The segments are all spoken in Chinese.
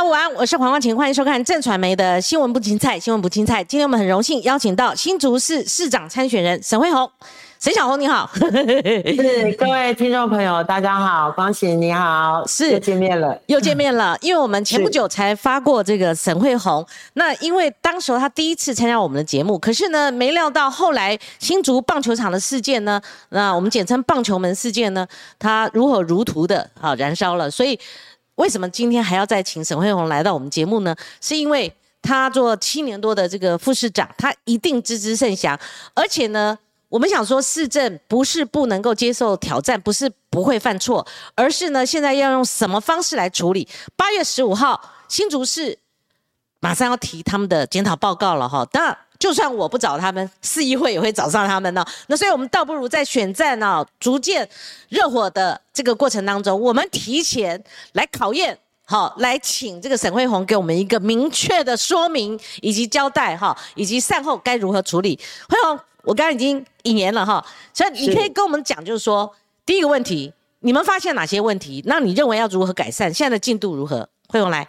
家午安，我是黄光晴，欢迎收看正传媒的新闻不青菜，新闻不青菜。今天我们很荣幸邀请到新竹市市长参选人沈惠宏，沈小红你好，是各位听众朋友大家好，光晴你好，是又见面了，又见面了，因为我们前不久才发过这个沈惠宏，那因为当时候他第一次参加我们的节目，可是呢，没料到后来新竹棒球场的事件呢，那我们简称棒球门事件呢，他如火如荼的啊燃烧了，所以。为什么今天还要再请沈惠宏来到我们节目呢？是因为他做七年多的这个副市长，他一定知之甚详。而且呢，我们想说，市政不是不能够接受挑战，不是不会犯错，而是呢，现在要用什么方式来处理？八月十五号，新竹市马上要提他们的检讨报告了哈。当然。就算我不找他们，市议会也会找上他们呢。那所以，我们倒不如在选战呢逐渐热火的这个过程当中，我们提前来考验，好，来请这个沈惠宏给我们一个明确的说明以及交代，哈，以及善后该如何处理。惠宏，我刚刚已经引言了哈，所以你可以跟我们讲，就是说第一个问题，你们发现哪些问题？那你认为要如何改善？现在的进度如何？惠宏来，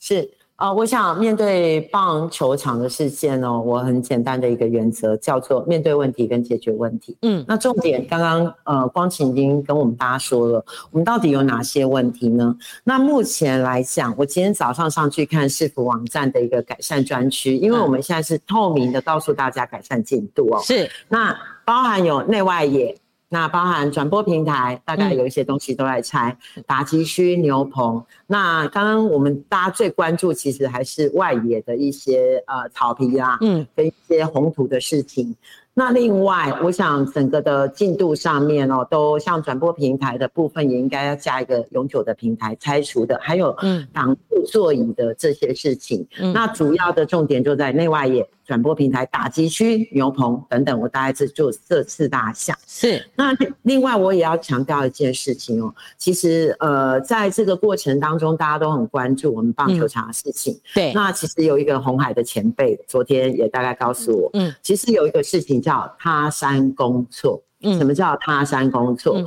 是。啊，我想面对棒球场的事件哦，我很简单的一个原则叫做面对问题跟解决问题。嗯，那重点刚刚呃光晴已经跟我们大家说了，我们到底有哪些问题呢？那目前来讲，我今天早上上去看市府网站的一个改善专区，因为我们现在是透明的告诉大家改善进度哦。是，那包含有内外野。那包含转播平台，大概有一些东西都在拆，打击区、牛棚。那刚刚我们大家最关注，其实还是外野的一些呃草皮啦，嗯，跟一些红土的事情。那另外，我想整个的进度上面哦，都像转播平台的部分，也应该要加一个永久的平台拆除的，还有挡住座椅的这些事情。那主要的重点就在内外野。转播平台、打击区、牛棚等等，我大概是做这四大项。是，那另外我也要强调一件事情哦，其实呃，在这个过程当中，大家都很关注我们棒球场的事情。对，那其实有一个红海的前辈，昨天也大概告诉我，嗯，其实有一个事情叫他山工作。嗯，什么叫他山工作？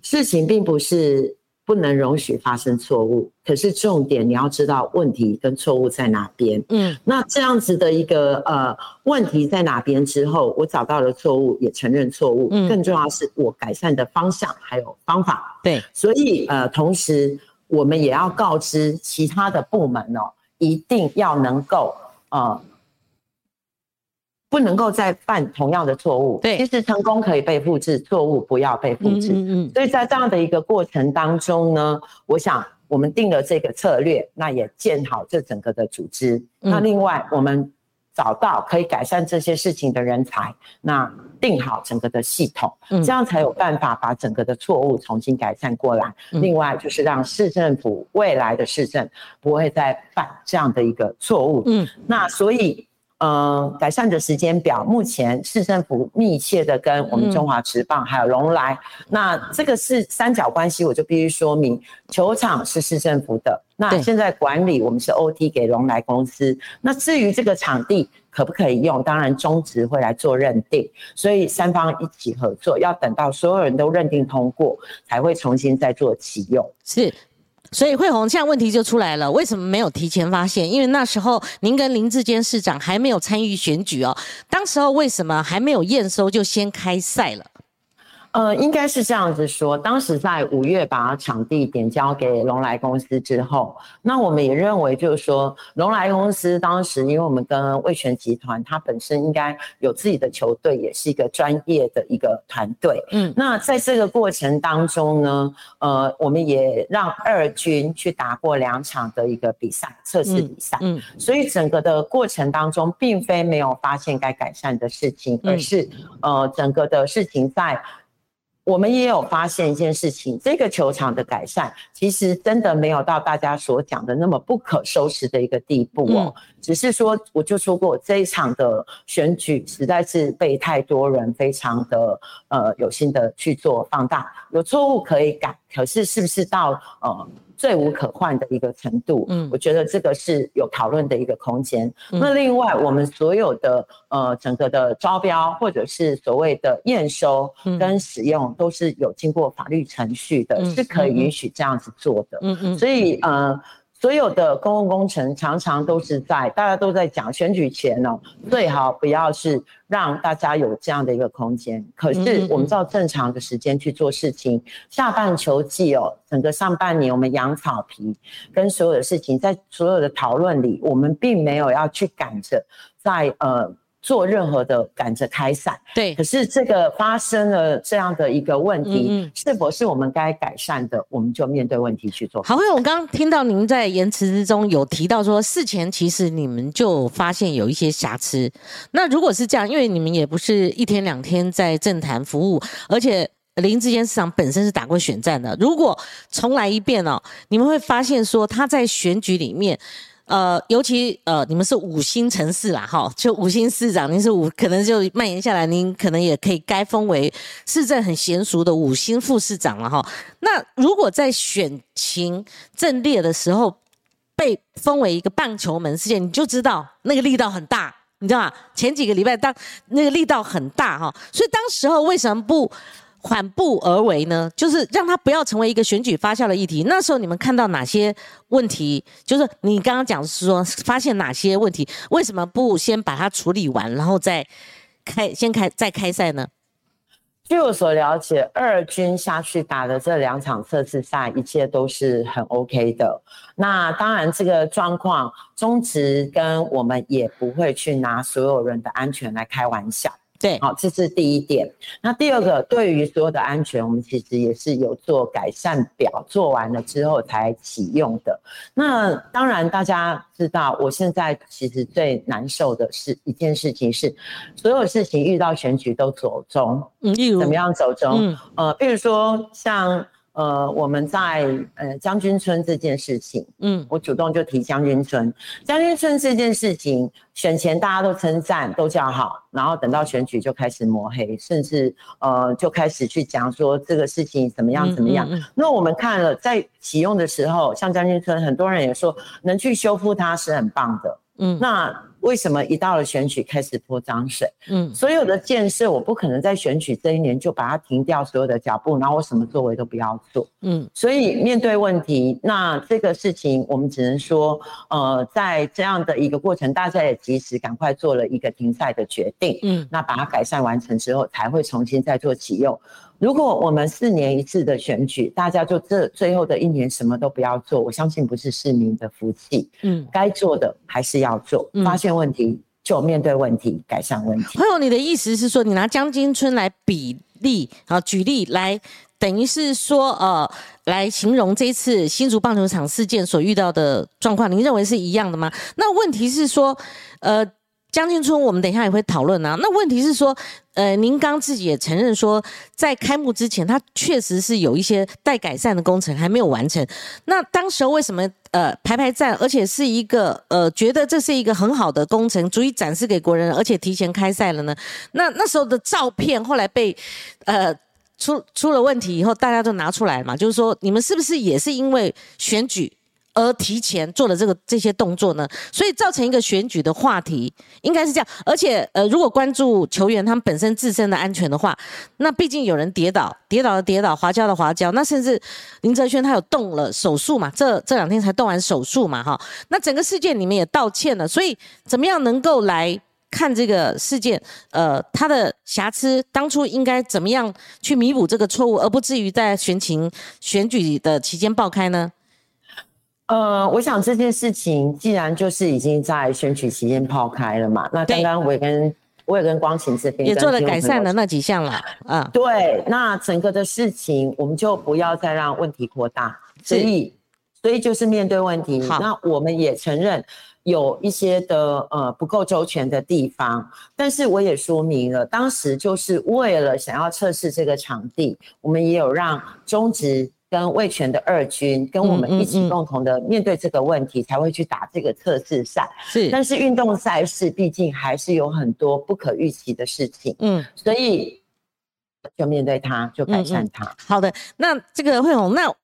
事情并不是。不能容许发生错误，可是重点你要知道问题跟错误在哪边。嗯，那这样子的一个呃问题在哪边之后，我找到了错误，也承认错误。嗯，更重要是我改善的方向还有方法。对，所以呃，同时我们也要告知其他的部门哦，一定要能够呃。不能够再犯同样的错误。对，其实成功可以被复制，错误不要被复制。嗯嗯。所以在这样的一个过程当中呢，我想我们定了这个策略，那也建好这整个的组织。那另外我们找到可以改善这些事情的人才，那定好整个的系统，这样才有办法把整个的错误重新改善过来。另外就是让市政府未来的市政不会再犯这样的一个错误。嗯。那所以。嗯，改善的时间表，目前市政府密切的跟我们中华职棒还有龙来，那这个是三角关系，我就必须说明，球场是市政府的，那现在管理我们是 OT 给龙来公司，那至于这个场地可不可以用，当然中职会来做认定，所以三方一起合作，要等到所有人都认定通过，才会重新再做启用。是。所以惠红，现在问题就出来了，为什么没有提前发现？因为那时候您跟林志坚市长还没有参与选举哦，当时候为什么还没有验收就先开赛了？呃，应该是这样子说。当时在五月把场地点交给龙来公司之后，那我们也认为就是说，龙来公司当时，因为我们跟味全集团，它本身应该有自己的球队，也是一个专业的一个团队。嗯，那在这个过程当中呢，呃，我们也让二军去打过两场的一个比赛，测试比赛。嗯，所以整个的过程当中，并非没有发现该改善的事情，而是呃，整个的事情在。我们也有发现一件事情，这个球场的改善其实真的没有到大家所讲的那么不可收拾的一个地步哦。只是说，我就说过这一场的选举实在是被太多人非常的呃有心的去做放大，有错误可以改，可是是不是到呃？最无可换的一个程度，嗯，我觉得这个是有讨论的一个空间。那另外，我们所有的呃整个的招标或者是所谓的验收跟使用，都是有经过法律程序的，是可以允许这样子做的。嗯嗯，所以呃。所有的公共工程常常都是在大家都在讲选举前哦，最好不要是让大家有这样的一个空间。可是我们照正常的时间去做事情，下半球季哦，整个上半年我们养草皮跟所有的事情，在所有的讨论里，我们并没有要去赶着在呃。做任何的赶着开伞，对。可是这个发生了这样的一个问题，是否是我们该改善的？我们就面对问题去做。好，因为我刚刚听到您在言辞之中有提到说，事前其实你们就发现有一些瑕疵。那如果是这样，因为你们也不是一天两天在政坛服务，而且林志坚市长本身是打过选战的，如果重来一遍哦，你们会发现说他在选举里面。呃，尤其呃，你们是五星城市啦，哈，就五星市长，您是五，可能就蔓延下来，您可能也可以该封为市政很娴熟的五星副市长了，哈。那如果在选情阵列的时候被封为一个棒球门事件，你就知道那个力道很大，你知道吗？前几个礼拜当那个力道很大，哈，所以当时候为什么不？缓步而为呢，就是让他不要成为一个选举发酵的议题。那时候你们看到哪些问题？就是你刚刚讲是说发现哪些问题？为什么不先把它处理完，然后再开先开再开赛呢？据我所了解，二军下去打的这两场测试赛，一切都是很 OK 的。那当然，这个状况中职跟我们也不会去拿所有人的安全来开玩笑。对，好，这是第一点。那第二个，对于所有的安全，我们其实也是有做改善表，做完了之后才启用的。那当然，大家知道，我现在其实最难受的是一件事情是，所有事情遇到选举都走中。嗯，例如怎么样走中？嗯，呃，比如说像。呃，我们在呃将军村这件事情，嗯，我主动就提将军村。将军村这件事情，选前大家都称赞，都叫好，然后等到选举就开始抹黑，甚至呃就开始去讲说这个事情怎么样怎么样。那我们看了在启用的时候，像将军村，很多人也说能去修复它是很棒的。嗯，那为什么一到了选举开始泼脏水？嗯，所有的建设我不可能在选举这一年就把它停掉所有的脚步，然后我什么作为都不要做。嗯，所以面对问题，那这个事情我们只能说，呃，在这样的一个过程，大家也及时赶快做了一个停赛的决定。嗯，那把它改善完成之后，才会重新再做启用。如果我们四年一次的选举，大家就这最后的一年什么都不要做，我相信不是市民的福气。嗯，该做的还是要做，发现问题就面对问题，改善问题。朋友，你的意思是说，你拿江金村来比例啊，举例来，等于是说，呃，来形容这次新竹棒球场事件所遇到的状况，您认为是一样的吗？那问题是说，呃。将军村，我们等一下也会讨论啊。那问题是说，呃，您刚自己也承认说，在开幕之前，它确实是有一些待改善的工程还没有完成。那当时为什么呃排排站，而且是一个呃觉得这是一个很好的工程，足以展示给国人，而且提前开赛了呢？那那时候的照片后来被呃出出了问题以后，大家都拿出来嘛，就是说你们是不是也是因为选举？而提前做了这个这些动作呢，所以造成一个选举的话题，应该是这样。而且，呃，如果关注球员他们本身自身的安全的话，那毕竟有人跌倒，跌倒的跌倒，滑跤的滑跤，那甚至林哲轩他有动了手术嘛？这这两天才动完手术嘛？哈，那整个事件里面也道歉了，所以怎么样能够来看这个事件？呃，他的瑕疵当初应该怎么样去弥补这个错误，而不至于在选情选举的期间爆开呢？呃，我想这件事情既然就是已经在选举期间抛开了嘛，那刚刚我也跟我也跟光晴这边也做了改善的那几项了，啊，对，那整个的事情我们就不要再让问题扩大，所以所以就是面对问题，那我们也承认有一些的呃不够周全的地方，但是我也说明了，当时就是为了想要测试这个场地，我们也有让中职。跟魏权的二军跟我们一起共同的面对这个问题，才会去打这个测试赛。是，但是运动赛事毕竟还是有很多不可预期的事情。嗯，所以就面对它，就改善它。好的，那这个惠红，那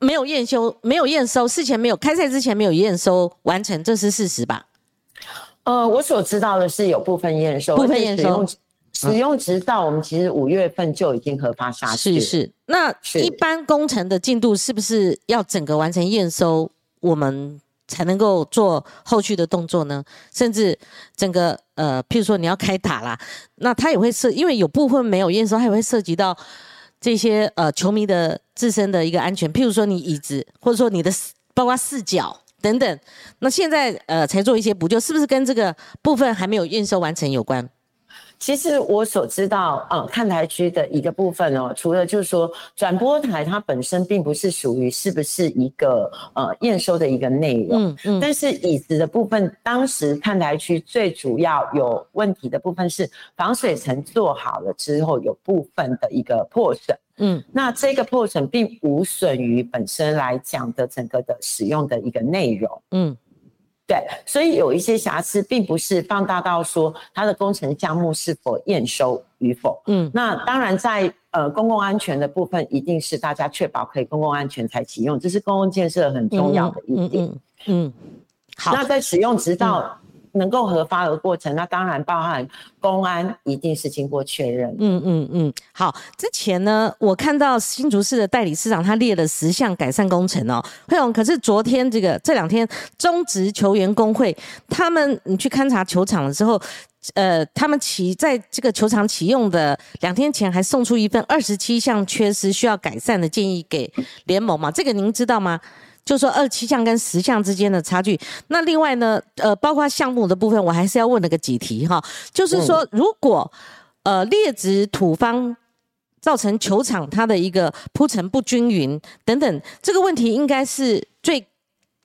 没有验收，没有验收，事前没有开赛之前没有验收完成，这是事实吧？呃，我所知道的是有部分验收，部分验收。使用执照，我们其实五月份就已经核发下去。是是，那一般工程的进度是不是要整个完成验收我们才能够做后续的动作呢？甚至整个呃，譬如说你要开打啦，那它也会涉，因为有部分没有验收，它也会涉及到这些呃球迷的自身的一个安全，譬如说你椅子，或者说你的包括视角等等。那现在呃才做一些补救，是不是跟这个部分还没有验收完成有关？其实我所知道，呃，看台区的一个部分哦，除了就是说转播台它本身并不是属于是不是一个呃验收的一个内容，嗯嗯，但是椅子的部分，当时看台区最主要有问题的部分是防水层做好了之后有部分的一个破损，嗯，那这个破损并无损于本身来讲的整个的使用的一个内容，嗯。对，所以有一些瑕疵，并不是放大到说它的工程项目是否验收与否。嗯，那当然在呃公共安全的部分，一定是大家确保可以公共安全才启用，这是公共建设很重要的一点。嗯，好，那在使用直到。能够核发的过程，那当然包含公安，一定是经过确认。嗯嗯嗯，好。之前呢，我看到新竹市的代理市长他列了十项改善工程哦，慧荣。可是昨天这个这两天中职球员工会他们，你去勘察球场的时候，呃，他们启在这个球场启用的两天前，还送出一份二十七项缺失需要改善的建议给联盟嘛？这个您知道吗？就说二七项跟十项之间的差距，那另外呢，呃，包括项目的部分，我还是要问了个几题哈。就是说，如果呃劣质土方造成球场它的一个铺陈不均匀等等，这个问题应该是最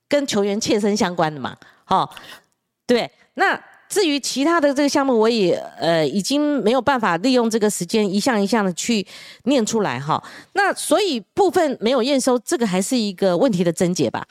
跟球员切身相关的嘛？哈，对，那。至于其他的这个项目，我也呃已经没有办法利用这个时间一项一项的去念出来哈。那所以部分没有验收，这个还是一个问题的症结吧。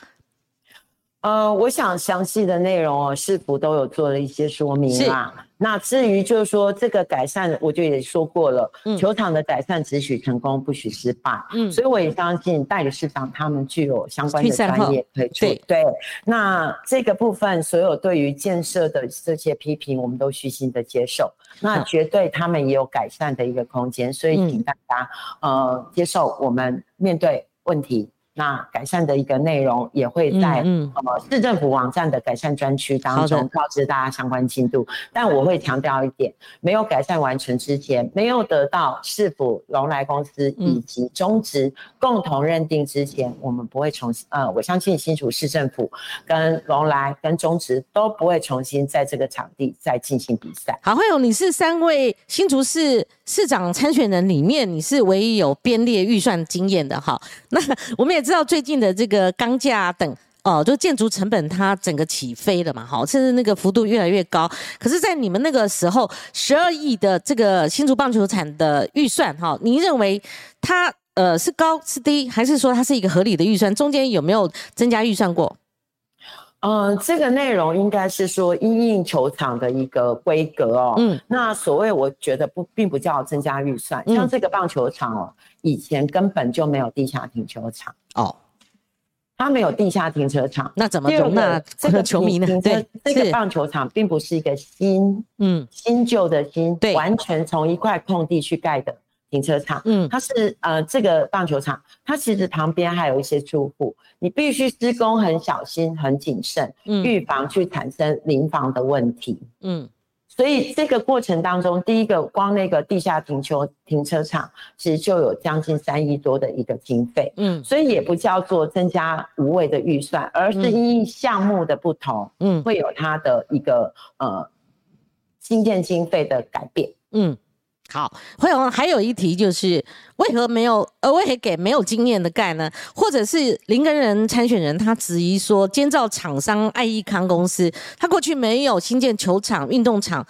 呃，我想详细的内容哦，市府都有做了一些说明啦？那至于就是说这个改善，我就也说过了，球场的改善只许成功，不许失败。嗯，所以我也相信代理市长他们具有相关的专业可以做。对，那这个部分所有对于建设的这些批评，我们都虚心的接受。那绝对他们也有改善的一个空间，所以请大家呃接受我们面对问题。那改善的一个内容也会在嗯呃市政府网站的改善专区当中告知大家相关进度。但我会强调一点，没有改善完成之前，没有得到市府龙来公司以及中职共同认定之前，我们不会重新呃，我相信新竹市政府跟龙来跟中职都不会重新在这个场地再进行比赛。好，慧勇，你是三位新竹市市长参选人里面，你是唯一有编列预算经验的哈。那我们也。知道最近的这个钢架等哦，就建筑成本它整个起飞了嘛，好，甚至那个幅度越来越高。可是，在你们那个时候，十二亿的这个新竹棒球场的预算，哈，您认为它呃是高是低，还是说它是一个合理的预算？中间有没有增加预算过？嗯，这个内容应该是说因应球场的一个规格哦。嗯，那所谓我觉得不，并不叫增加预算。像这个棒球场哦，以前根本就没有地下停球场哦，它没有地下停车场，那怎么容纳这个 球迷呢？对，这个棒球场并不是一个新，嗯，新旧的新，对，完全从一块空地去盖的。停车场，嗯，它是呃这个棒球场，它其实旁边还有一些住户，你必须施工很小心、很谨慎，嗯，预防去产生临房的问题，嗯，所以这个过程当中，第一个光那个地下停车停车场，其实就有将近三亿多的一个经费，嗯，所以也不叫做增加无谓的预算，而是因项目的不同，嗯，会有它的一个呃新建经费的改变，嗯。好，会有还有一题就是，为何没有呃，为何给没有经验的盖呢？或者是林根人参选人他质疑说，监造厂商爱益康公司，他过去没有新建球场、运动场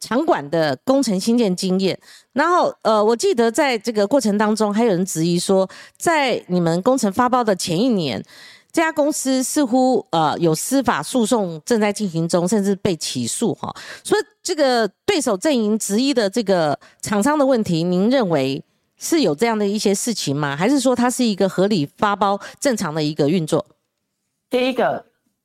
场馆的工程新建经验。然后呃，我记得在这个过程当中，还有人质疑说，在你们工程发包的前一年。这家公司似乎呃有司法诉讼正在进行中，甚至被起诉哈。所以这个对手阵营质疑的这个厂商的问题，您认为是有这样的一些事情吗？还是说它是一个合理发包、正常的一个运作？第一个，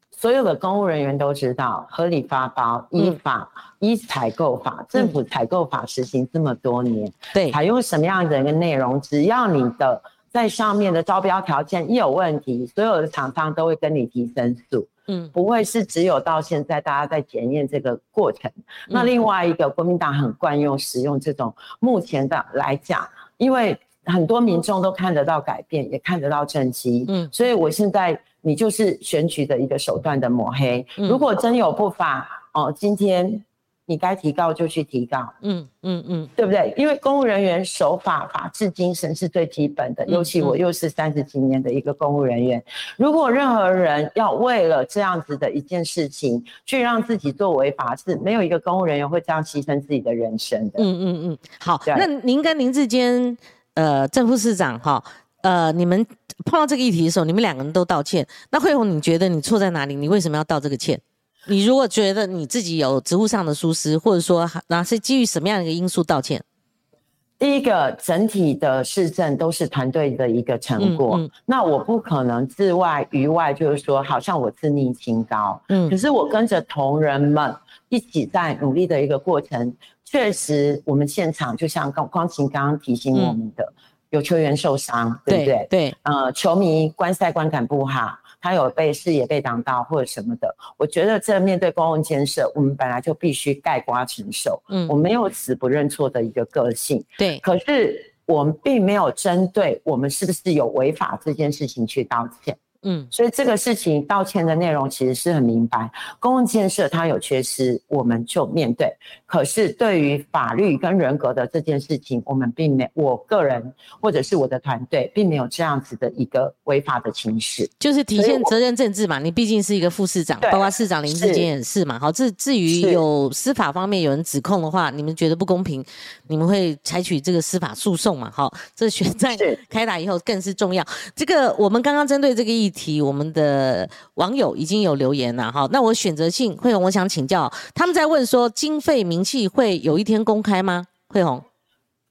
所有的公务人员都知道，合理发包依法依采购法，政府采购法实行这么多年，对，采用什么样的一个内容，只要你的。在上面的招标条件一有问题，所有的厂商都会跟你提申诉。嗯，不会是只有到现在大家在检验这个过程。那另外一个，国民党很惯用使用这种目前的来讲，因为很多民众都看得到改变，也看得到政绩。嗯，所以我现在你就是选举的一个手段的抹黑。如果真有不法哦，今天。你该提高就去提高，嗯嗯嗯，对不对？因为公务人员守法、法治精神是最基本的。尤其我又是三十几年的一个公务人员，如果任何人要为了这样子的一件事情去让自己做违法事，没有一个公务人员会这样牺牲自己的人生的。嗯嗯嗯，好。那您跟林志坚，呃，正副市长哈，呃，你们碰到这个议题的时候，你们两个人都道歉。那慧红，你觉得你错在哪里？你为什么要道这个歉？你如果觉得你自己有职务上的疏失，或者说那是基于什么样的一个因素道歉？第一个，整体的市政都是团队的一个成果，那我不可能自外于外，就是说好像我自命清高。嗯，可是我跟着同仁们一起在努力的一个过程，确实我们现场就像光光晴刚刚提醒我们的，有球员受伤，对不对？对，呃，球迷观赛观感不好。他有被视野被挡到或者什么的，我觉得这面对公共建设，我们本来就必须盖瓜承受。嗯，我没有死不认错的一个个性。对，可是我们并没有针对我们是不是有违法这件事情去道歉。嗯，所以这个事情道歉的内容其实是很明白，公共建设它有缺失，我们就面对。可是对于法律跟人格的这件事情，我们并没，我个人或者是我的团队，并没有这样子的一个违法的情绪，就是体现责任政治嘛。你毕竟是一个副市长，包括市长林志坚也是嘛。好，至至于有司法方面有人指控的话，你们觉得不公平，你们会采取这个司法诉讼嘛？好，这选 在开打以后更是重要。这个我们刚刚针对这个议。题我们的网友已经有留言了哈，那我选择性慧红，我想请教，他们在问说经费明细会有一天公开吗？慧红，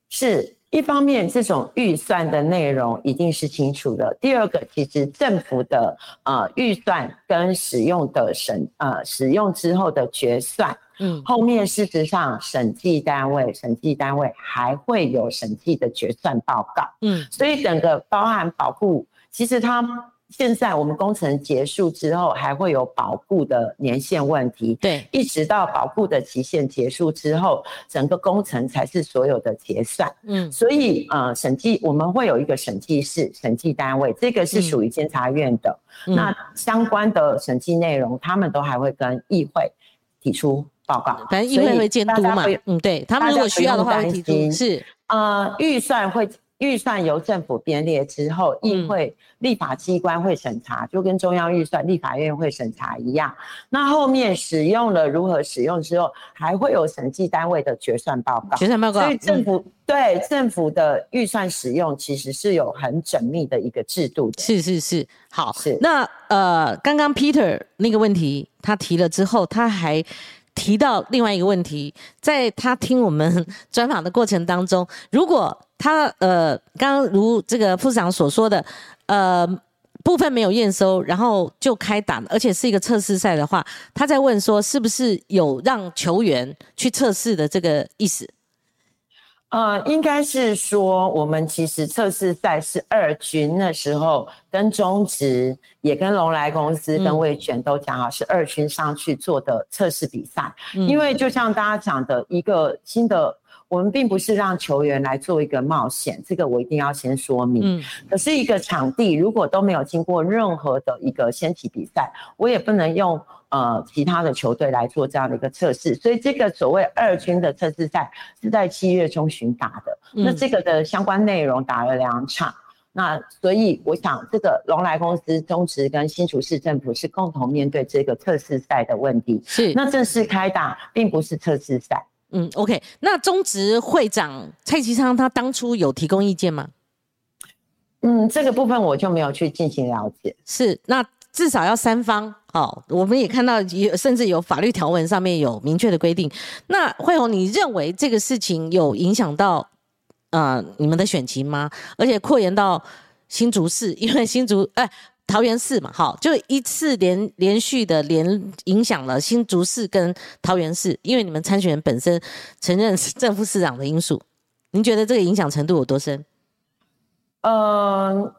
是一方面，这种预算的内容一定是清楚的。第二个，其实政府的呃预算跟使用的审呃使用之后的决算，嗯，后面事实上审计单位审计单位还会有审计的决算报告，嗯，所以整个包含保护，其实它。现在我们工程结束之后，还会有保固的年限问题。对，一直到保固的期限结束之后，整个工程才是所有的结算。嗯，所以呃，审计我们会有一个审计室、审计单位，这个是属于监察院的。那相关的审计内容，他们都还会跟议会提出报告。反正议会会监督嘛。嗯，对他们如果需要的话，会提出是呃预算会。预算由政府编列之后，议会立法机关会审查，就跟中央预算立法院会审查一样。那后面使用了如何使用之后，还会有审计单位的决算报告。决算报告。所以政府对政府的预算使用其实是有很缜密的一个制度的。是是是，好。是那呃，刚刚 Peter 那个问题他提了之后，他还提到另外一个问题，在他听我们专访的过程当中，如果他呃，刚如这个副市长所说的，呃，部分没有验收，然后就开打，而且是一个测试赛的话，他在问说，是不是有让球员去测试的这个意思？呃，应该是说，我们其实测试赛是二军那时候跟中职，也跟龙来公司跟魏全都讲好，是二军上去做的测试比赛，因为就像大家讲的一个新的。我们并不是让球员来做一个冒险，这个我一定要先说明。嗯，可是一个场地如果都没有经过任何的一个先体比赛，我也不能用呃其他的球队来做这样的一个测试。所以这个所谓二军的测试赛是在七月中旬打的。那这个的相关内容打了两场。那所以我想，这个龙来公司、中职跟新竹市政府是共同面对这个测试赛的问题。是，那正式开打并不是测试赛。嗯，OK，那中职会长蔡其昌他当初有提供意见吗？嗯，这个部分我就没有去进行了解。是，那至少要三方，好，我们也看到有甚至有法律条文上面有明确的规定。那慧红，你认为这个事情有影响到呃你们的选情吗？而且扩延到新竹市，因为新竹哎。桃园市嘛，好，就一次连连续的连影响了新竹市跟桃园市，因为你们参选人本身承认是正副市长的因素，您觉得这个影响程度有多深？嗯，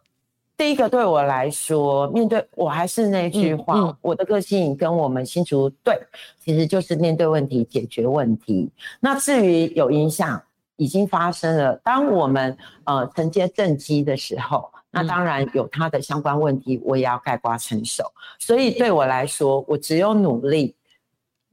第一个对我来说，面对我还是那句话，我的个性跟我们新竹对，其实就是面对问题解决问题。那至于有影响，已经发生了。当我们呃承接正机的时候，那当然有它的相关问题，我也要盖瓜承受。所以对我来说，我只有努力。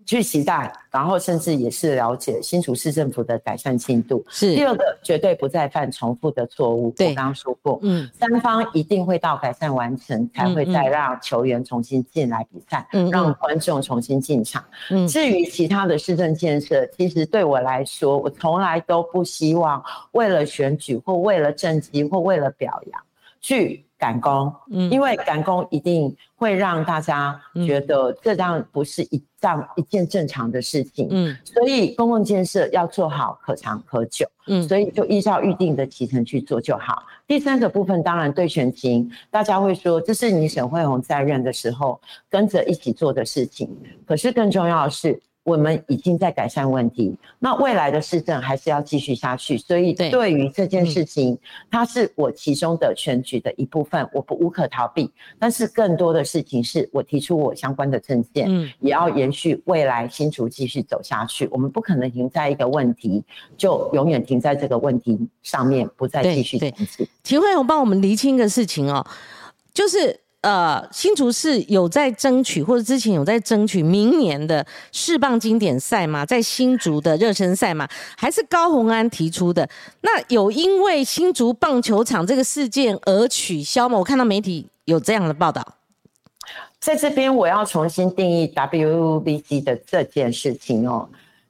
去期待，然后甚至也是了解新竹市政府的改善进度。是第二个，绝对不再犯重复的错误。对，我刚刚说过，嗯，三方一定会到改善完成，才会再让球员重新进来比赛，嗯，让观众重新进场。嗯，至于其他的市政建设，其实对我来说，我从来都不希望为了选举或为了政绩或为了表扬去。赶工，嗯，因为赶工一定会让大家觉得这样不是一样一件正常的事情，嗯，所以公共建设要做好可长可久，嗯，所以就依照预定的提成去做就好。第三个部分，当然对选情，大家会说这是你沈惠宏在任的时候跟着一起做的事情，可是更重要的是。我们已经在改善问题，那未来的市政还是要继续下去。所以对于这件事情，它是我其中的选举的一部分，我不无可逃避。但是更多的事情是我提出我相关的政见，嗯，也要延续未来新竹继续走下去。我们不可能停在一个问题，就永远停在这个问题上面，不再继续前进。秦惠红帮我们厘清一个事情哦，就是。呃，新竹市有在争取，或者之前有在争取明年的世棒经典赛吗？在新竹的热身赛吗？还是高宏安提出的？那有因为新竹棒球场这个事件而取消吗？我看到媒体有这样的报道。在这边，我要重新定义 WBC 的这件事情哦。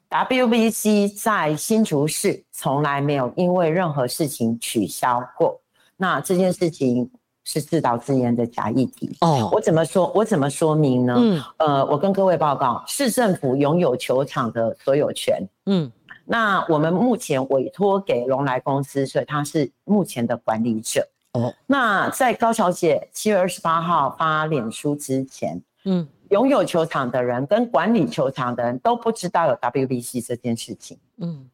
WBC 在新竹市从来没有因为任何事情取消过。那这件事情。是自导自演的假议题哦，我怎么说？我怎么说明呢？嗯，呃，我跟各位报告，市政府拥有球场的所有权。嗯，那我们目前委托给龙来公司，所以他是目前的管理者。哦，那在高小姐七月二十八号发脸书之前，嗯，拥有球场的人跟管理球场的人都不知道有 WBC 这件事情。嗯，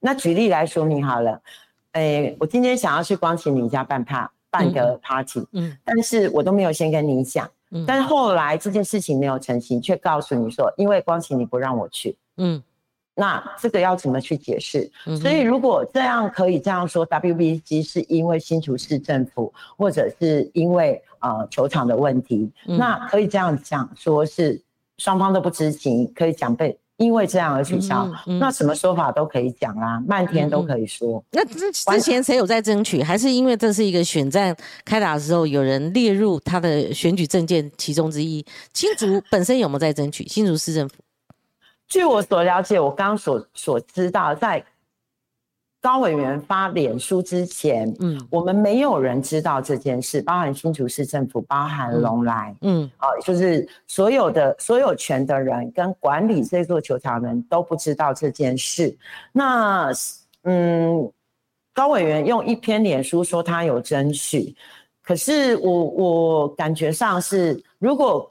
那举例来说明好了，哎，我今天想要去光启你家办趴。办个 party，嗯，但是我都没有先跟你讲，嗯，但是后来这件事情没有成型，却告诉你说，因为光晴你不让我去，嗯，那这个要怎么去解释？所以如果这样可以这样说，WBC 是因为新竹市政府，或者是因为呃球场的问题，那可以这样讲，说是双方都不知情，可以讲被。因为这样而取消，那什么说法都可以讲啦，漫天都可以说。那之之前谁有在争取？还是因为这是一个选战开打的时候，有人列入他的选举证件其中之一？新竹本身有没有在争取？新竹市政府？据我所了解，我刚刚所所知道，在。高委员发脸书之前，嗯，我们没有人知道这件事，包含新竹市政府，包含龙来，嗯，啊，就是所有的所有权的人跟管理这座球场的人都不知道这件事。那，嗯，高委员用一篇脸书说他有争取，可是我我感觉上是，如果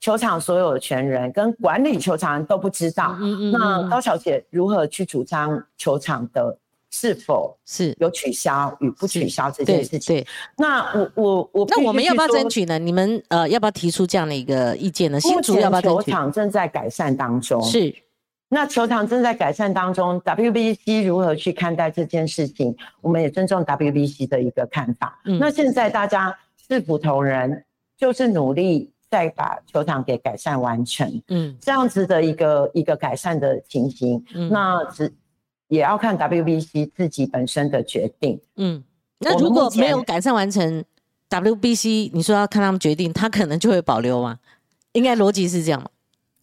球场所有权人跟管理球场人都不知道，嗯嗯那高小姐如何去主张球场的？是否是有取消与不取消这件事情？对，那我我我那我们要不要争取呢？你们呃要不要提出这样的一个意见呢？新竹要不要球场正在改善当中，是那球场正在改善当中，WBC 如何去看待这件事情？我们也尊重 WBC 的一个看法。那现在大家是普通人，就是努力再把球场给改善完成。嗯，这样子的一个一个改善的情形，那只。也要看 WBC 自己本身的决定。嗯，那如果没有改善完成，WBC 你说要看他们决定，他可能就会保留吗？应该逻辑是这样吗？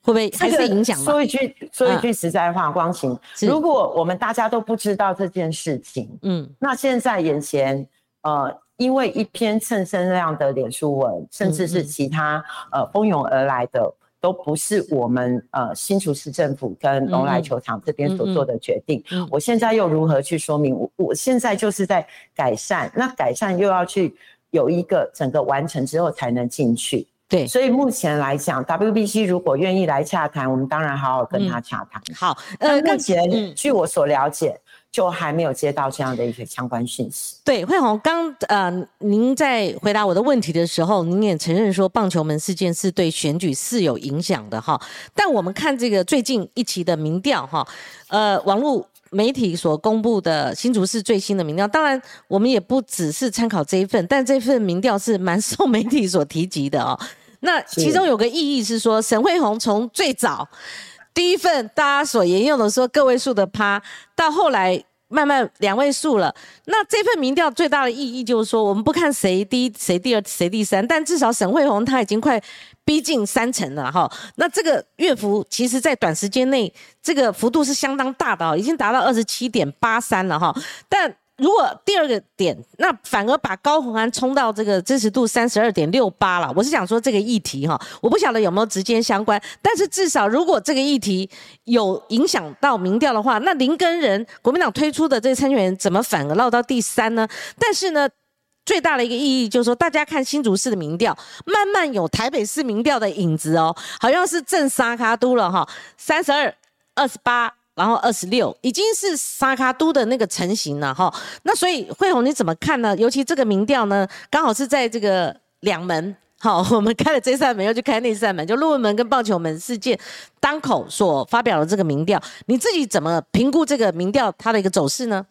会不会还是影响？说一句说一句实在话，光晴，如果我们大家都不知道这件事情，嗯，那现在眼前，呃，因为一篇蹭声量的脸书文，甚至是其他呃蜂拥而来的。都不是我们呃新竹市政府跟龙来球场这边所做的决定。我现在又如何去说明？我我现在就是在改善，那改善又要去有一个整个完成之后才能进去。对，所以目前来讲，WBC 如果愿意来洽谈，我们当然好好跟他洽谈。好，呃，目前据我所了解，就还没有接到这样的一些相关讯息。对，惠红刚呃，您在回答我的问题的时候，您也承认说棒球门事件是对选举是有影响的哈。但我们看这个最近一期的民调哈，呃，网络媒体所公布的新竹市最新的民调，当然我们也不只是参考这一份，但这份民调是蛮受媒体所提及的哦。那其中有个意义是说，沈慧红从最早。第一份大家所沿用的说个位数的趴，到后来慢慢两位数了。那这份民调最大的意义就是说，我们不看谁第一、谁第二、谁第三，但至少沈慧红他已经快逼近三成了哈。那这个乐幅其实在短时间内，这个幅度是相当大的，已经达到二十七点八三了哈。但如果第二个点，那反而把高虹安冲到这个支持度三十二点六八了。我是想说这个议题哈，我不晓得有没有直接相关，但是至少如果这个议题有影响到民调的话，那林根人国民党推出的这个参选人怎么反而落到第三呢？但是呢，最大的一个意义就是说，大家看新竹市的民调，慢慢有台北市民调的影子哦，好像是正沙卡都了哈，三十二二十八。然后二十六已经是沙卡都的那个成型了哈，那所以慧红你怎么看呢？尤其这个民调呢，刚好是在这个两门，好，我们开了这扇门，又去开那扇门，就论文门跟棒球门事件当口所发表的这个民调，你自己怎么评估这个民调它的一个走势呢？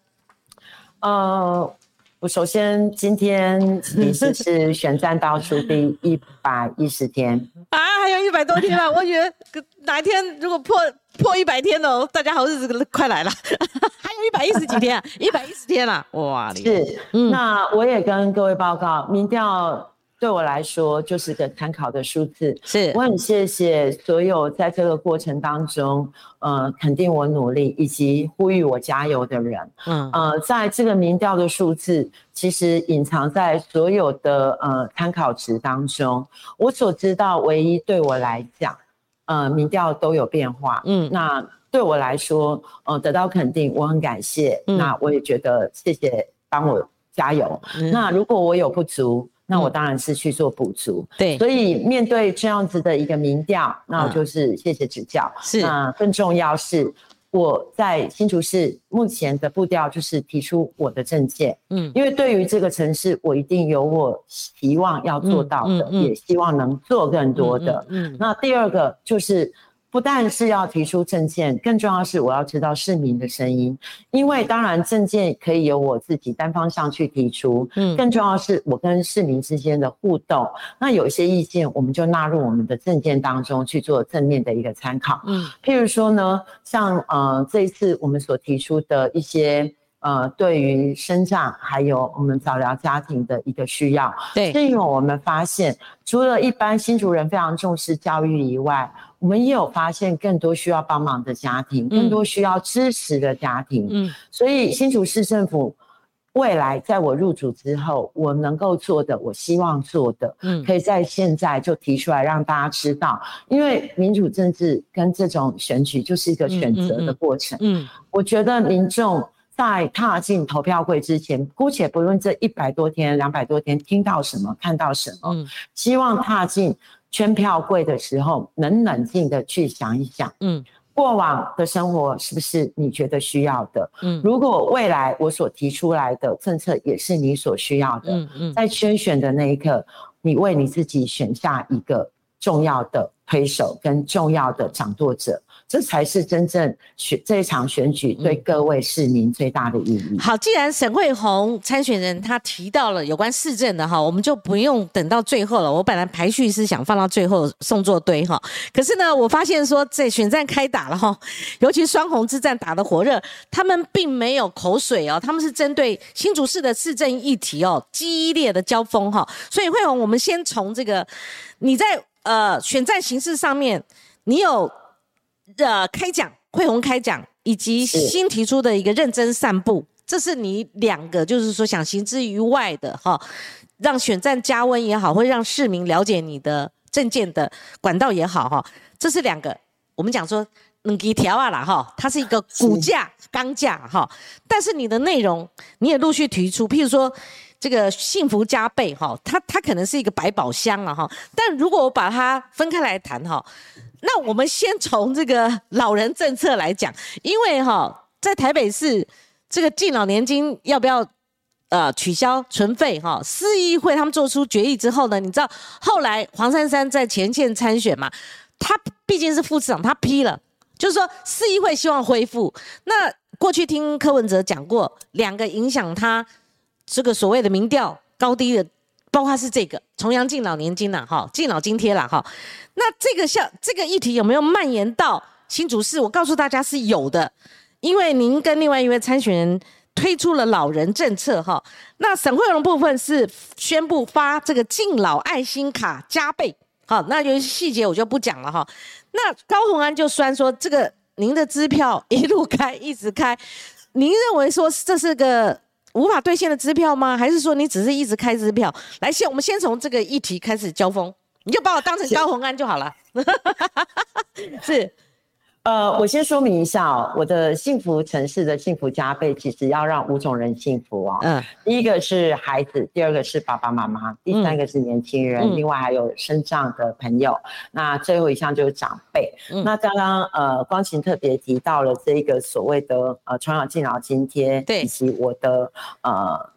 呃，我首先今天 其实是选战倒数第一百一十天 啊，还有一百多天了，我觉得哪一天如果破。破一百天哦，大家好日子快来了，还有一百一十几天，一百一十天了，哇！是，那我也跟各位报告，民调对我来说就是个参考的数字。是，我很谢谢所有在这个过程当中，呃，肯定我努力以及呼吁我加油的人。嗯，呃，在这个民调的数字，其实隐藏在所有的呃参考值当中。我所知道，唯一对我来讲。呃，民调都有变化，嗯，那对我来说，呃，得到肯定，我很感谢，那我也觉得谢谢帮我加油。那如果我有不足，那我当然是去做补足。对，所以面对这样子的一个民调，那我就是谢谢指教。是，那更重要是。我在新竹市目前的步调就是提出我的政见，嗯，因为对于这个城市，我一定有我希望要做到的，也希望能做更多的。嗯，那第二个就是。不但是要提出政见，更重要是我要知道市民的声音。因为当然政见可以由我自己单方向去提出，嗯，更重要是我跟市民之间的互动。那有一些意见，我们就纳入我们的政见当中去做正面的一个参考。嗯，譬如说呢，像呃这一次我们所提出的一些呃对于生长还有我们早疗家庭的一个需要，对，是因为我们发现除了一般新竹人非常重视教育以外。我们也有发现更多需要帮忙的家庭，更多需要支持的家庭。嗯，所以新竹市政府未来在我入主之后，我能够做的，我希望做的，嗯，可以在现在就提出来让大家知道。因为民主政治跟这种选举就是一个选择的过程。嗯，我觉得民众在踏进投票柜之前，姑且不论这一百多天、两百多天听到什么、看到什么，希望踏进。圈票柜的时候，能冷静的去想一想，嗯，过往的生活是不是你觉得需要的？嗯，如果未来我所提出来的政策也是你所需要的，嗯嗯，在圈选的那一刻，你为你自己选下一个重要的推手跟重要的掌舵者。这才是真正选这一场选举对各位市民最大的意义。好，既然沈慧红参选人他提到了有关市政的哈，我们就不用等到最后了。我本来排序是想放到最后送作堆哈，可是呢，我发现说这选战开打了哈，尤其双红之战打得火热，他们并没有口水哦，他们是针对新竹市的市政议题哦，激烈的交锋哈。所以慧红，我们先从这个你在呃选战形式上面，你有。呃，开讲，慧红开讲，以及新提出的一个认真散步，这是你两个，就是说想行之于外的哈，让选战加温也好，或让市民了解你的政见的管道也好哈，这是两个。我们讲说能给调啊啦哈，它是一个骨架钢架哈，但是你的内容你也陆续提出，譬如说这个幸福加倍哈，它它可能是一个百宝箱了哈，但如果我把它分开来谈哈。那我们先从这个老人政策来讲，因为哈，在台北市这个敬老年金要不要呃取消存废哈？市议会他们做出决议之后呢，你知道后来黄珊珊在前线参选嘛？他毕竟是副市长，他批了，就是说市议会希望恢复。那过去听柯文哲讲过，两个影响他这个所谓的民调高低的，包括是这个重阳敬老年金呐，哈，敬老津贴了哈。那这个像这个议题有没有蔓延到新竹市？我告诉大家是有的，因为您跟另外一位参选人推出了老人政策哈。那沈惠荣部分是宣布发这个敬老爱心卡加倍。好，那有些细节我就不讲了哈。那高鸿安就虽然说这个您的支票一路开一直开，您认为说这是个无法兑现的支票吗？还是说你只是一直开支票？来，先我们先从这个议题开始交锋，你就把我当成高红安就好了。是。呃，我先说明一下哦，我的幸福城市的幸福加倍，其实要让五种人幸福哦。嗯，第一个是孩子，第二个是爸爸妈妈，第三个是年轻人，另外还有身障的朋友，那最后一项就是长辈。那刚刚呃，光晴特别提到了这个所谓的呃重阳敬老津贴，对，以及我的呃。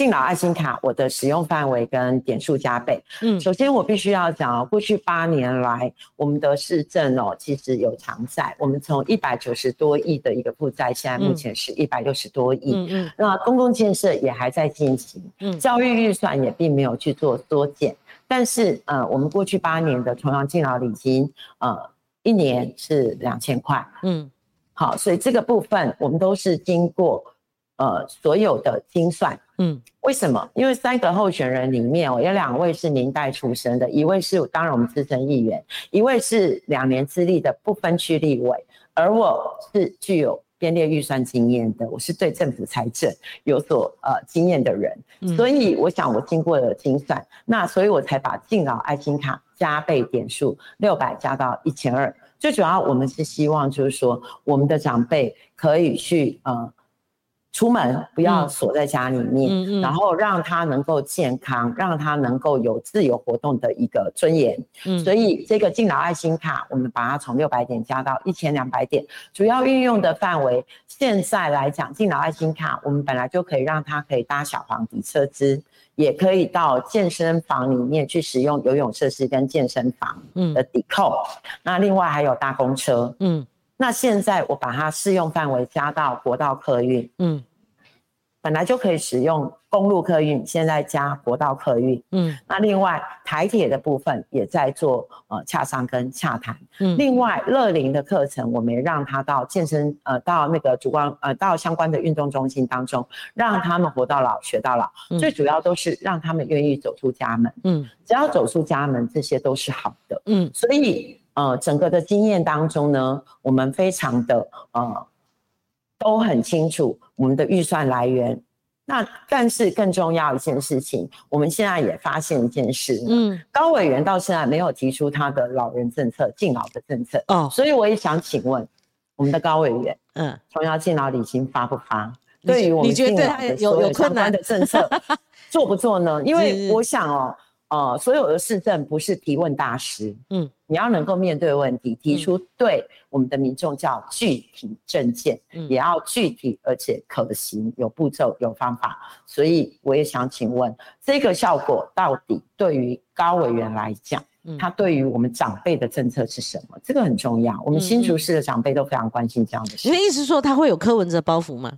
敬老爱心卡，我的使用范围跟点数加倍。嗯，首先我必须要讲哦，过去八年来，我们的市政哦，其实有偿债，我们从一百九十多亿的一个负债，现在目前是一百六十多亿。嗯嗯，那公共建设也还在进行，嗯，教育预算也并没有去做缩减。但是，呃，我们过去八年的同样敬老礼金，呃，一年是两千块。嗯，好，所以这个部分我们都是经过。呃，所有的精算，嗯，为什么？因为三个候选人里面，我有两位是明代出身的，一位是当然我们资深议员，一位是两年资历的不分区立委，而我是具有编列预算经验的，我是对政府财政有所呃经验的人，所以我想我经过了精算，那所以我才把敬老爱心卡加倍点数六百加到一千二，最主要我们是希望就是说我们的长辈可以去呃。出门不要锁在家里面，然后让他能够健康，让他能够有自由活动的一个尊严。所以这个敬老爱心卡，我们把它从六百点加到一千两百点，主要运用的范围，现在来讲，敬老爱心卡我们本来就可以让他可以搭小黄抵车资，也可以到健身房里面去使用游泳设施跟健身房的抵扣。那另外还有搭公车，嗯。那现在我把它适用范围加到国道客运，嗯，本来就可以使用公路客运，现在加国道客运，嗯，那另外台铁的部分也在做呃洽商跟洽谈，嗯，另外乐龄的课程，我们也让他到健身呃到那个主光呃到相关的运动中心当中，让他们活到老学到老，最主要都是让他们愿意走出家门，嗯，只要走出家门，这些都是好的，嗯，所以。呃，整个的经验当中呢，我们非常的呃都很清楚我们的预算来源。那但是更重要一件事情，我们现在也发现一件事，嗯，高委员到现在没有提出他的老人政策、敬老的政策哦，所以我也想请问我们的高委员，嗯，重要敬老礼金发不发？对于我们敬老的所有相关的政策，做不做呢？因为我想哦。呃，所有的市政不是提问大师，嗯，你要能够面对问题，提出对我们的民众叫具体政见，也要具体而且可行，有步骤有方法。所以我也想请问，这个效果到底对于高委员来讲，他对于我们长辈的政策是什么？这个很重要。我们新竹市的长辈都非常关心这样的事。你的意思说他会有柯文哲包袱吗？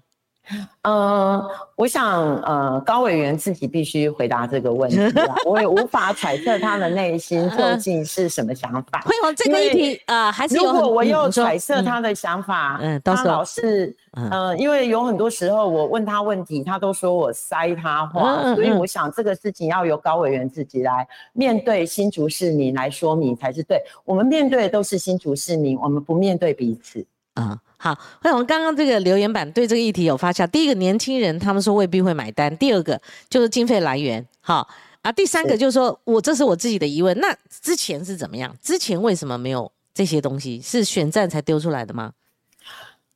呃，我想，呃，高委员自己必须回答这个问题，我也无法揣测他的内心究竟是什么想法。会有这个议题呃，还是如果我又揣测他的想法，嗯，他老是，呃，因为有很多时候我问他问题，他都说我塞他话，所以我想这个事情要由高委员自己来面对新竹市民来说明才是对。我们面对的都是新竹市民，我们不面对彼此。啊。好，慧红刚刚这个留言板对这个议题有发酵。第一个，年轻人他们说未必会买单；第二个就是经费来源，好啊；第三个就是说我这是我自己的疑问。那之前是怎么样？之前为什么没有这些东西？是选战才丢出来的吗？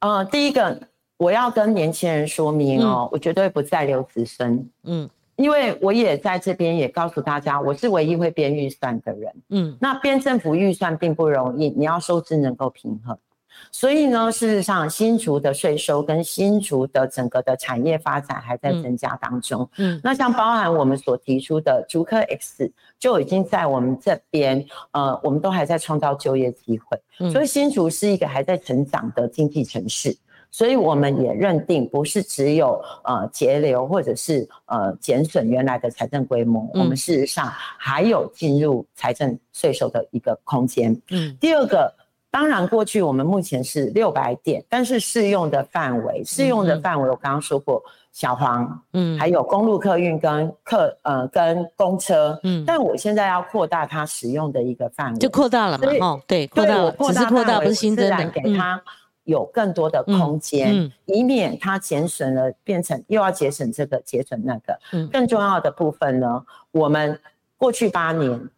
呃，第一个我要跟年轻人说明哦，我绝对不再留子孙。嗯，因为我也在这边也告诉大家，我是唯一会编预算的人。嗯，那编政府预算并不容易，你要收支能够平衡。所以呢，事实上新竹的税收跟新竹的整个的产业发展还在增加当中。嗯，那像包含我们所提出的竹科 X，就已经在我们这边，呃，我们都还在创造就业机会。所以新竹是一个还在成长的经济城市。所以我们也认定，不是只有呃节流或者是呃减损原来的财政规模，我们事实上还有进入财政税收的一个空间。嗯，第二个，当然过去我们目前是六百点，但是适用的范围，适用的范围我刚刚说过，小黄，嗯，还有公路客运跟客呃跟公车，嗯，但我现在要扩大它使用的一个范围，就扩大了嘛，哦，对，扩大，只是扩大不是新增的，给它。有更多的空间，以免它减损了，变成又要节省这个节省那个。更重要的部分呢，我们过去八年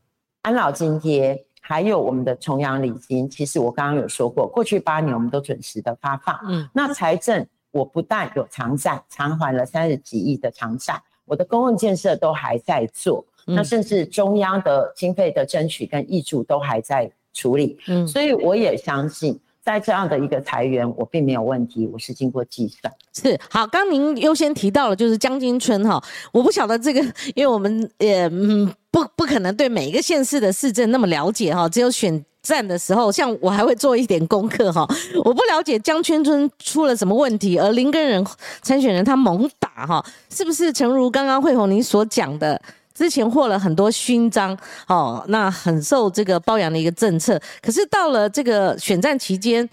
安老津贴还有我们的重阳礼金，其实我刚刚有说过，过去八年我们都准时的发放。嗯，那财政我不但有偿债偿还了三十几亿的偿债，我的公共建设都还在做，那甚至中央的经费的争取跟益助都还在处理。嗯，所以我也相信。在这样的一个裁员，我并没有问题，我是经过计算。是好，刚您优先提到了就是将军村哈，我不晓得这个，因为我们也嗯不不可能对每一个县市的市政那么了解哈，只有选战的时候，像我还会做一点功课哈，我不了解将军村出了什么问题，而林根人参选人他猛打哈，是不是诚如刚刚惠红您所讲的？之前获了很多勋章，哦，那很受这个褒扬的一个政策。可是到了这个选战期间，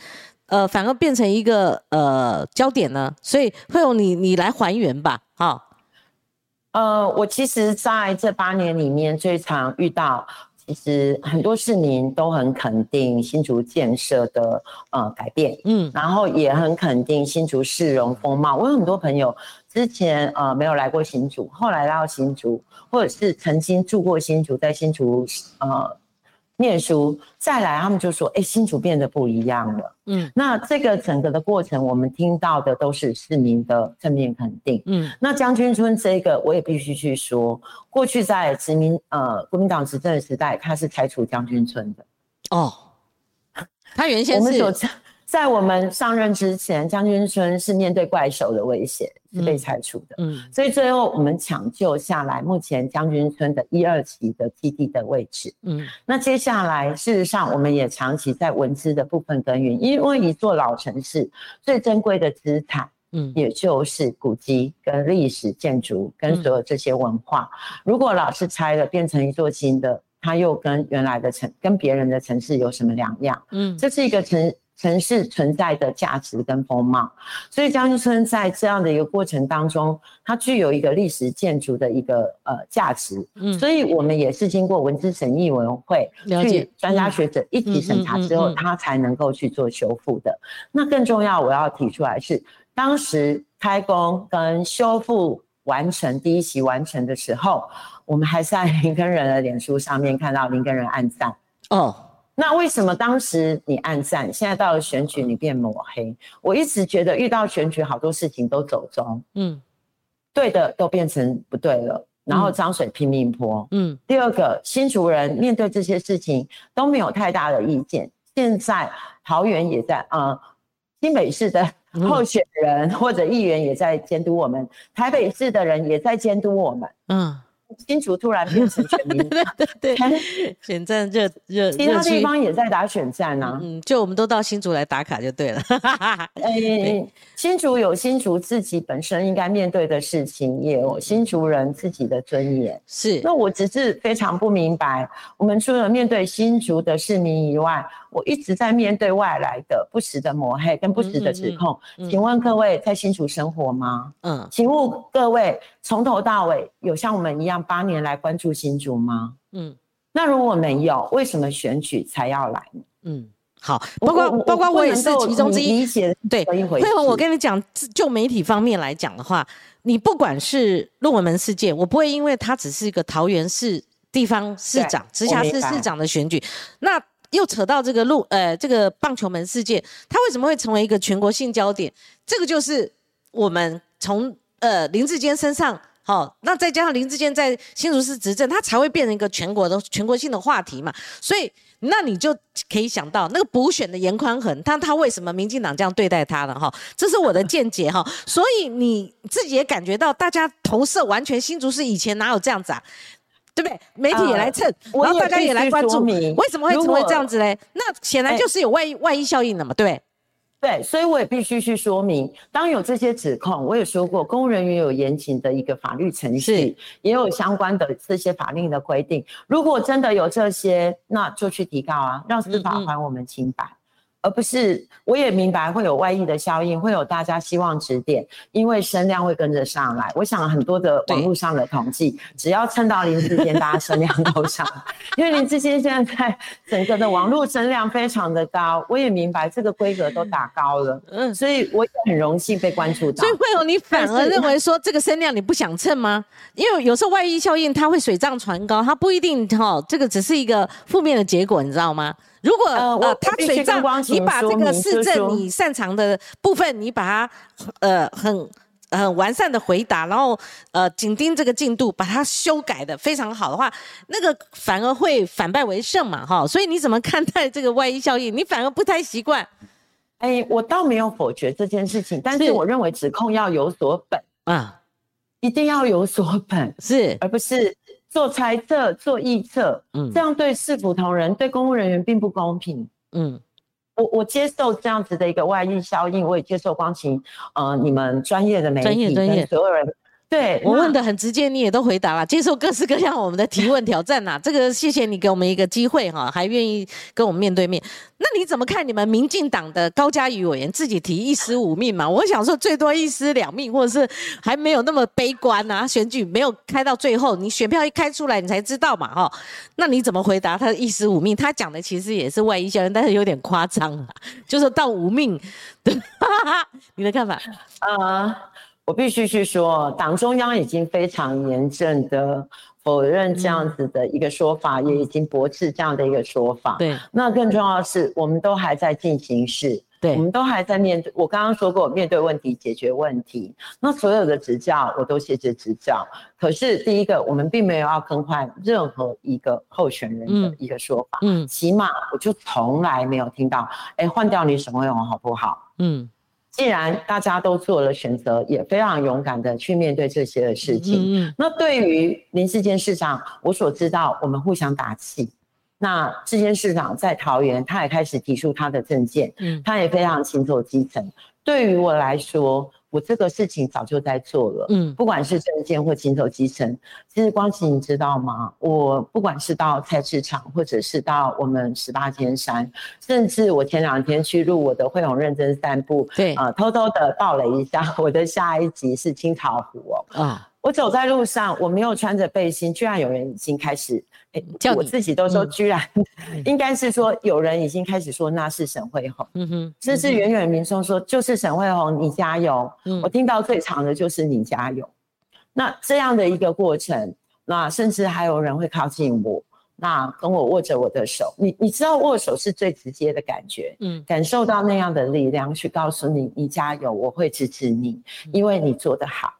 呃，反而变成一个呃焦点呢。所以会有你你来还原吧，好。呃，我其实在这八年里面最常遇到，其实很多市民都很肯定新竹建设的呃改变，嗯，然后也很肯定新竹市容风貌。我有很多朋友。之前呃没有来过新竹，后来来到新竹，或者是曾经住过新竹，在新竹呃念书，再来他们就说，哎，新竹变得不一样了。嗯，那这个整个的过程，我们听到的都是市民的正面肯定。嗯，那将军村这个，我也必须去说，过去在殖民呃国民党执政的时代，他是拆除将军村的。哦，他原先是。在我们上任之前，将军村是面对怪兽的威胁，是被拆除的。嗯，所以最后我们抢救下来，目前将军村的一二期的基地的位置。嗯，那接下来事实上我们也长期在文资的部分耕耘，因为一座老城市最珍贵的资产，嗯，也就是古迹跟历史建筑跟所有这些文化。如果老是拆了，变成一座新的，它又跟原来的城跟别人的城市有什么两样？嗯，这是一个城。城市存在的价值跟风貌，所以将军村在这样的一个过程当中，它具有一个历史建筑的一个呃价值。嗯，所以我们也是经过文资审议委员会去专家学者一起审查之后，它才能够去做修复的。那更重要，我要提出来是，当时开工跟修复完成第一期完成的时候，我们还在林根人的脸书上面看到林根人暗赞哦。那为什么当时你暗赞，现在到了选举你变抹黑？我一直觉得遇到选举好多事情都走中，嗯，对的都变成不对了，然后脏水拼命泼，嗯。第二个新竹人面对这些事情都没有太大的意见，现在桃园也在啊，新北市的候选人或者议员也在监督我们，台北市的人也在监督我们，嗯。新竹突然变成全民，对对对，选战热热，其他地方也在打选战啊。嗯，就我们都到新竹来打卡就对了。哎，新竹有新竹自己本身应该面对的事情，也有新竹人自己的尊严。是，那我只是非常不明白，我们除了面对新竹的市民以外。我一直在面对外来的不实的抹黑跟不实的指控，请问各位在新竹生活吗？嗯，请问各位从头到尾有像我们一样八年来关注新竹吗？嗯，那如果没有，为什么选举才要来呢？嗯，好，包括包括我也是其中之一。理解对，慧红，我跟你讲，就媒体方面来讲的话，你不管是论文门事件，我不会因为它只是一个桃园市地方市长、直辖市市长的选举，那。又扯到这个路，呃，这个棒球门事件，它为什么会成为一个全国性焦点？这个就是我们从呃林志坚身上好，那再加上林志坚在新竹市执政，他才会变成一个全国的全国性的话题嘛。所以，那你就可以想到那个补选的严宽恒，他他为什么民进党这样对待他了哈？这是我的见解哈。所以你自己也感觉到，大家投射完全新竹市以前哪有这样子啊？对不对？媒体也来蹭，然后大家也来关注，为什么会成为这样子嘞？那显然就是有外外溢效应的嘛，对。对，所以我也必须去说明，当有这些指控，我也说过，公务人员有严谨的一个法律程序，也有相关的这些法令的规定。如果真的有这些，那就去提告啊，让司法还我们清白。而不是，我也明白会有外溢的效应，会有大家希望指点，因为声量会跟着上来。我想很多的网络上的统计，只要蹭到林志坚，大家声量都上。因为林志坚现在在整个的网络声量非常的高，我也明白这个规格都打高了，嗯，所以我也很荣幸被关注到。所以会有你反而认为说这个声量你不想蹭吗？因为有时候外溢效应它会水涨船高，它不一定哈，这个只是一个负面的结果，你知道吗？如果呃，他水账，你把这个市政你擅长的部分，你把它呃很很完善的回答，然后呃紧盯这个进度，把它修改的非常好的话，那个反而会反败为胜嘛，哈。所以你怎么看待这个外溢效应？你反而不太习惯。哎，我倒没有否决这件事情，但是我认为指控要有所本啊，一定要有所本，是而不是。做猜测、做臆测，嗯，这样对市府同仁、对公务人员并不公平。嗯，我我接受这样子的一个外溢效应，我也接受光晴，呃，你们专业的媒体跟所有人。对我问的很直接，你也都回答了，接受各式各样我们的提问挑战呐。这个谢谢你给我们一个机会哈，还愿意跟我们面对面。那你怎么看你们民进党的高嘉瑜委员自己提一尸五命嘛？我想说最多一尸两命，或者是还没有那么悲观啊。选举没有开到最后，你选票一开出来，你才知道嘛哈。那你怎么回答他一尸五命？他讲的其实也是外衣效应，但是有点夸张啊，就是到无命。你的看法？啊。我必须去说，党中央已经非常严正的否认这样子的一个说法，也已经驳斥这样的一个说法。对，那更重要的是，我们都还在进行式，对，我们都还在面对。我刚刚说过，面对问题，解决问题。那所有的执教，我都谢谢执教。可是，第一个，我们并没有要更换任何一个候选人的一个说法。嗯，起码我就从来没有听到，哎，换掉你沈惠荣好不好？嗯。既然大家都做了选择，也非常勇敢的去面对这些的事情。那对于林世坚市长，我所知道，我们互相打气。那世坚市长在桃园，他也开始提出他的政见，嗯，他也非常勤走基层。对于我来说，我这个事情早就在做了，嗯，不管是证件或行走基层，其实光启你知道吗？我不管是到菜市场，或者是到我们十八尖山，甚至我前两天去录我的惠宏认真散步，对，啊，偷偷的报了一下，我的下一集是青草湖哦，啊。我走在路上，我没有穿着背心，居然有人已经开始，哎，我自己都说，居然 应该是说有人已经开始说那是沈慧红，嗯哼，甚至远远民众说就是沈慧红，你加油，我听到最长的就是你加油。那这样的一个过程，那甚至还有人会靠近我，那跟我握着我的手，你你知道握手是最直接的感觉，嗯，感受到那样的力量去告诉你，你加油，我会支持你，因为你做得好。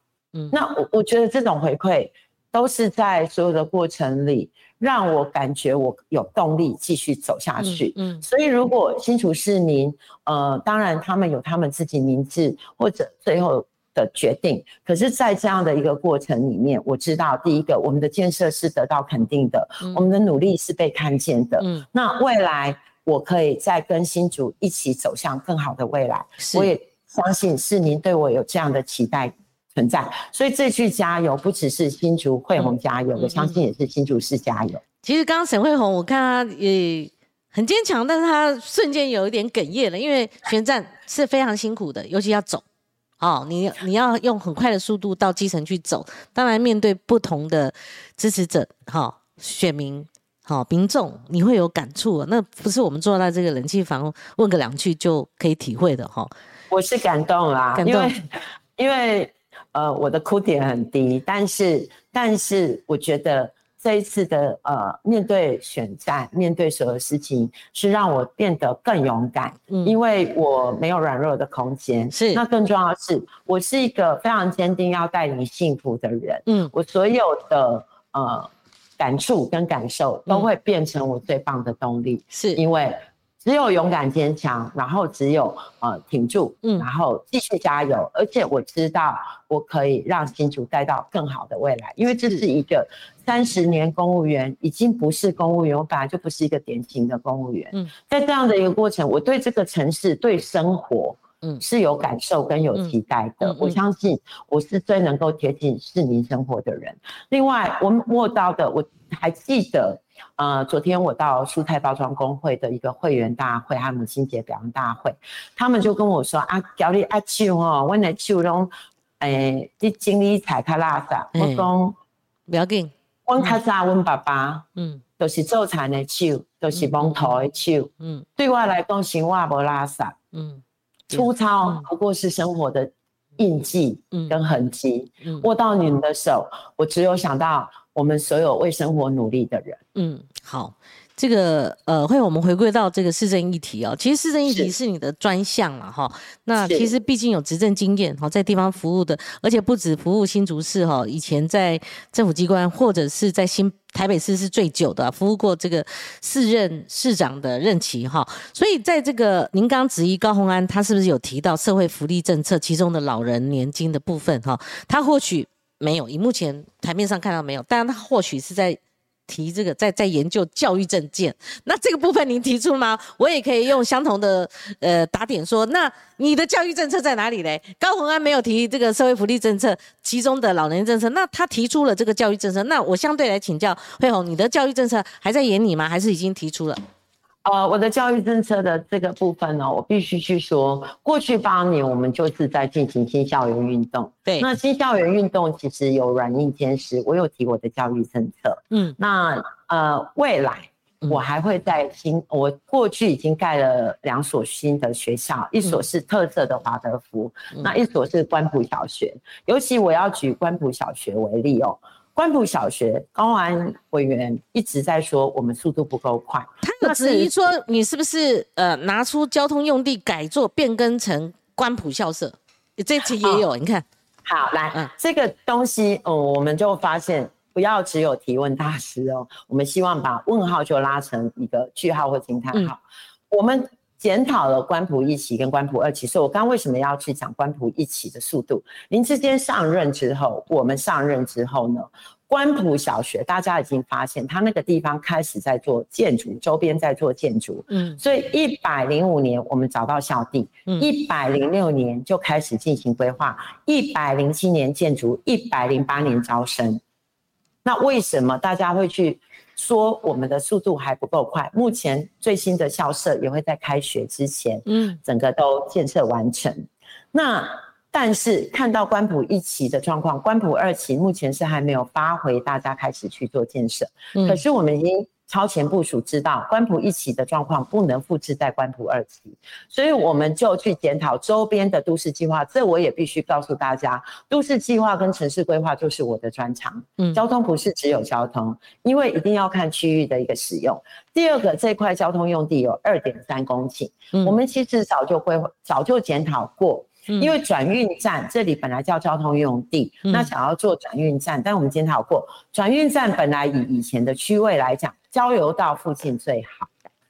那我我觉得这种回馈都是在所有的过程里，让我感觉我有动力继续走下去。嗯，所以如果新竹市民，呃，当然他们有他们自己名字或者最后的决定，可是，在这样的一个过程里面，我知道第一个，我们的建设是得到肯定的，我们的努力是被看见的。嗯，那未来我可以再跟新竹一起走向更好的未来。我也相信市民对我有这样的期待。存在，所以这句加油不只是新竹惠红加油，我相信也是新竹市加油。其实刚刚沈惠红，我看他也很坚强，但是他瞬间有一点哽咽了，因为选战是非常辛苦的，尤其要走，哦，你你要用很快的速度到基层去走，当然面对不同的支持者，哈，选民，好民众，你会有感触，那不是我们坐在这个冷气房问个两句就可以体会的，哈。我是感动啦，因为因为。呃，我的哭点很低，但是但是我觉得这一次的呃面对选战，面对所有事情，是让我变得更勇敢，嗯，因为我没有软弱的空间。是，那更重要的是，我是一个非常坚定要带你幸福的人。嗯，我所有的呃感触跟感受都会变成我最棒的动力。是因为。只有勇敢坚强，然后只有呃挺住，嗯，然后继续加油。而且我知道我可以让新竹带到更好的未来，因为这是一个三十年公务员，已经不是公务员，我本来就不是一个典型的公务员。嗯，在这样的一个过程，我对这个城市、对生活，嗯，是有感受跟有期待的。我相信我是最能够贴近市民生活的人。另外，我摸到的，我还记得。呃，昨天我到蔬菜包装工会的一个会员大会，还有母亲节表扬大会，他们就跟我说啊，叫你阿舅哦，我的手拢诶，你经理踩卡拉萨，我讲不要紧，我较早阮爸爸，嗯，都是做菜的手，都是蒙头的手，嗯，对我来讲，生活无拉萨，嗯，粗糙不过是生活的印记跟痕迹，握到你们的手，我只有想到。我们所有为生活努力的人，嗯，好，这个呃，会我们回归到这个市政议题哦。其实市政议题是你的专项了哈。那其实毕竟有执政经验哈，在地方服务的，而且不止服务新竹市哈，以前在政府机关或者是在新台北市是最久的，服务过这个四任市长的任期哈。所以在这个您刚质疑高鸿安，他是不是有提到社会福利政策其中的老人年金的部分哈？他或许。没有，以目前台面上看到没有，但他或许是在提这个，在在研究教育证件。那这个部分您提出吗？我也可以用相同的呃打点说，那你的教育政策在哪里嘞？高鸿安没有提这个社会福利政策其中的老年政策，那他提出了这个教育政策，那我相对来请教慧红，你的教育政策还在眼里吗？还是已经提出了？呃，我的教育政策的这个部分呢，我必须去说，过去八年我们就是在进行新校园运动。对，那新校园运动其实有软硬兼施。我有提我的教育政策，嗯，那呃，未来我还会在新，我过去已经盖了两所新的学校，一所是特色的华德福，那一所是关埔小学。尤其我要举关埔小学为例哦。关埔小学高安委员一直在说我们速度不够快，他有质疑说你是不是呃拿出交通用地改作变更成关埔校舍？这题也有，你看。好，来，嗯，这个东西，哦，我们就发现不要只有提问大师哦，我们希望把问号就拉成一个句号或惊叹号，我们。检讨了官埔一期跟官埔二期，所以我刚刚为什么要去讲官埔一期的速度？林志坚上任之后，我们上任之后呢，官埔小学大家已经发现，他那个地方开始在做建筑，周边在做建筑，嗯，所以一百零五年我们找到校地，一百零六年就开始进行规划，一百零七年建筑，一百零八年招生。那为什么大家会去？说我们的速度还不够快，目前最新的校舍也会在开学之前，嗯，整个都建设完成。那但是看到关埔一期的状况，关埔二期目前是还没有发回大家开始去做建设，可是我们已经。超前部署，知道关埔一期的状况不能复制在关埔二期，所以我们就去检讨周边的都市计划。这我也必须告诉大家，都市计划跟城市规划就是我的专长。嗯，交通不是只有交通，因为一定要看区域的一个使用。第二个，这块交通用地有二点三公顷，我们其实早就规划，早就检讨过。因为转运站这里本来叫交通用地，那想要做转运站，但我们检讨过，转运站本来以以前的区位来讲。交流道附近最好，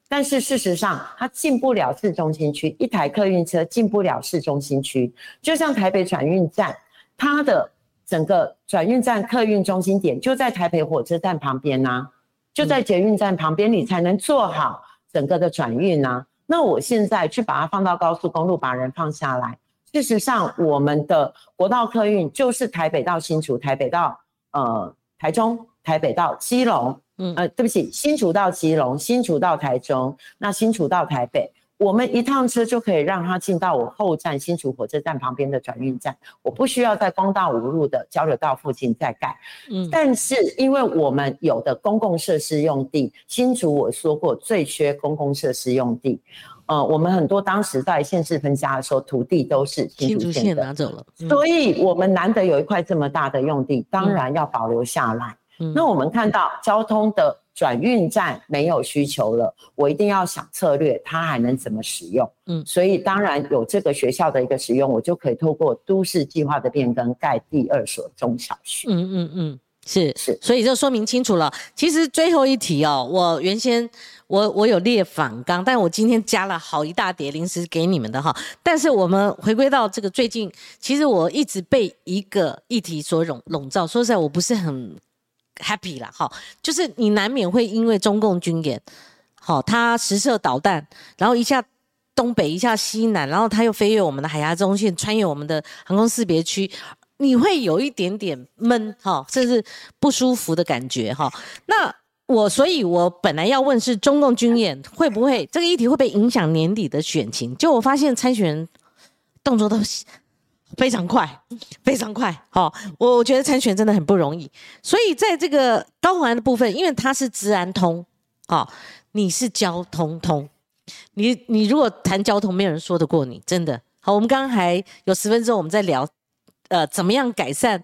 但是事实上它进不了市中心区，一台客运车进不了市中心区。就像台北转运站，它的整个转运站客运中心点就在台北火车站旁边呐，就在捷运站旁边，你才能做好整个的转运呐。那我现在去把它放到高速公路，把人放下来。事实上，我们的国道客运就是台北到新竹，台北到呃台中，台北到基隆。嗯呃，对不起，新竹到基隆，新竹到台中，那新竹到台北，我们一趟车就可以让它进到我后站新竹火车站旁边的转运站，我不需要在光大五路的交流道附近再盖。嗯，但是因为我们有的公共设施用地，新竹我说过最缺公共设施用地，呃，我们很多当时在县市分家的时候，土地都是新竹县拿走了，所以我们难得有一块这么大的用地，当然要保留下来。那我们看到交通的转运站没有需求了，我一定要想策略，它还能怎么使用？嗯，所以当然有这个学校的一个使用，我就可以透过都市计划的变更盖第二所中小学。嗯嗯嗯。是是，所以就说明清楚了。其实最后一题哦，我原先我我有列反纲，但我今天加了好一大叠临时给你们的哈。但是我们回归到这个最近，其实我一直被一个议题所笼笼罩。说实在，我不是很 happy 啦。哈，就是你难免会因为中共军演，好，他实射导弹，然后一下东北，一下西南，然后他又飞越我们的海峡中线，穿越我们的航空识别区。你会有一点点闷哈，甚至不舒服的感觉哈。那我，所以我本来要问是中共军演会不会这个议题会不会影响年底的选情？就我发现参选人动作都非常快，非常快哈。我我觉得参选真的很不容易。所以在这个高虹安的部分，因为他是治安通哦，你是交通通，你你如果谈交通，没有人说得过你，真的好。我们刚刚还有十分钟，我们在聊。呃，怎么样改善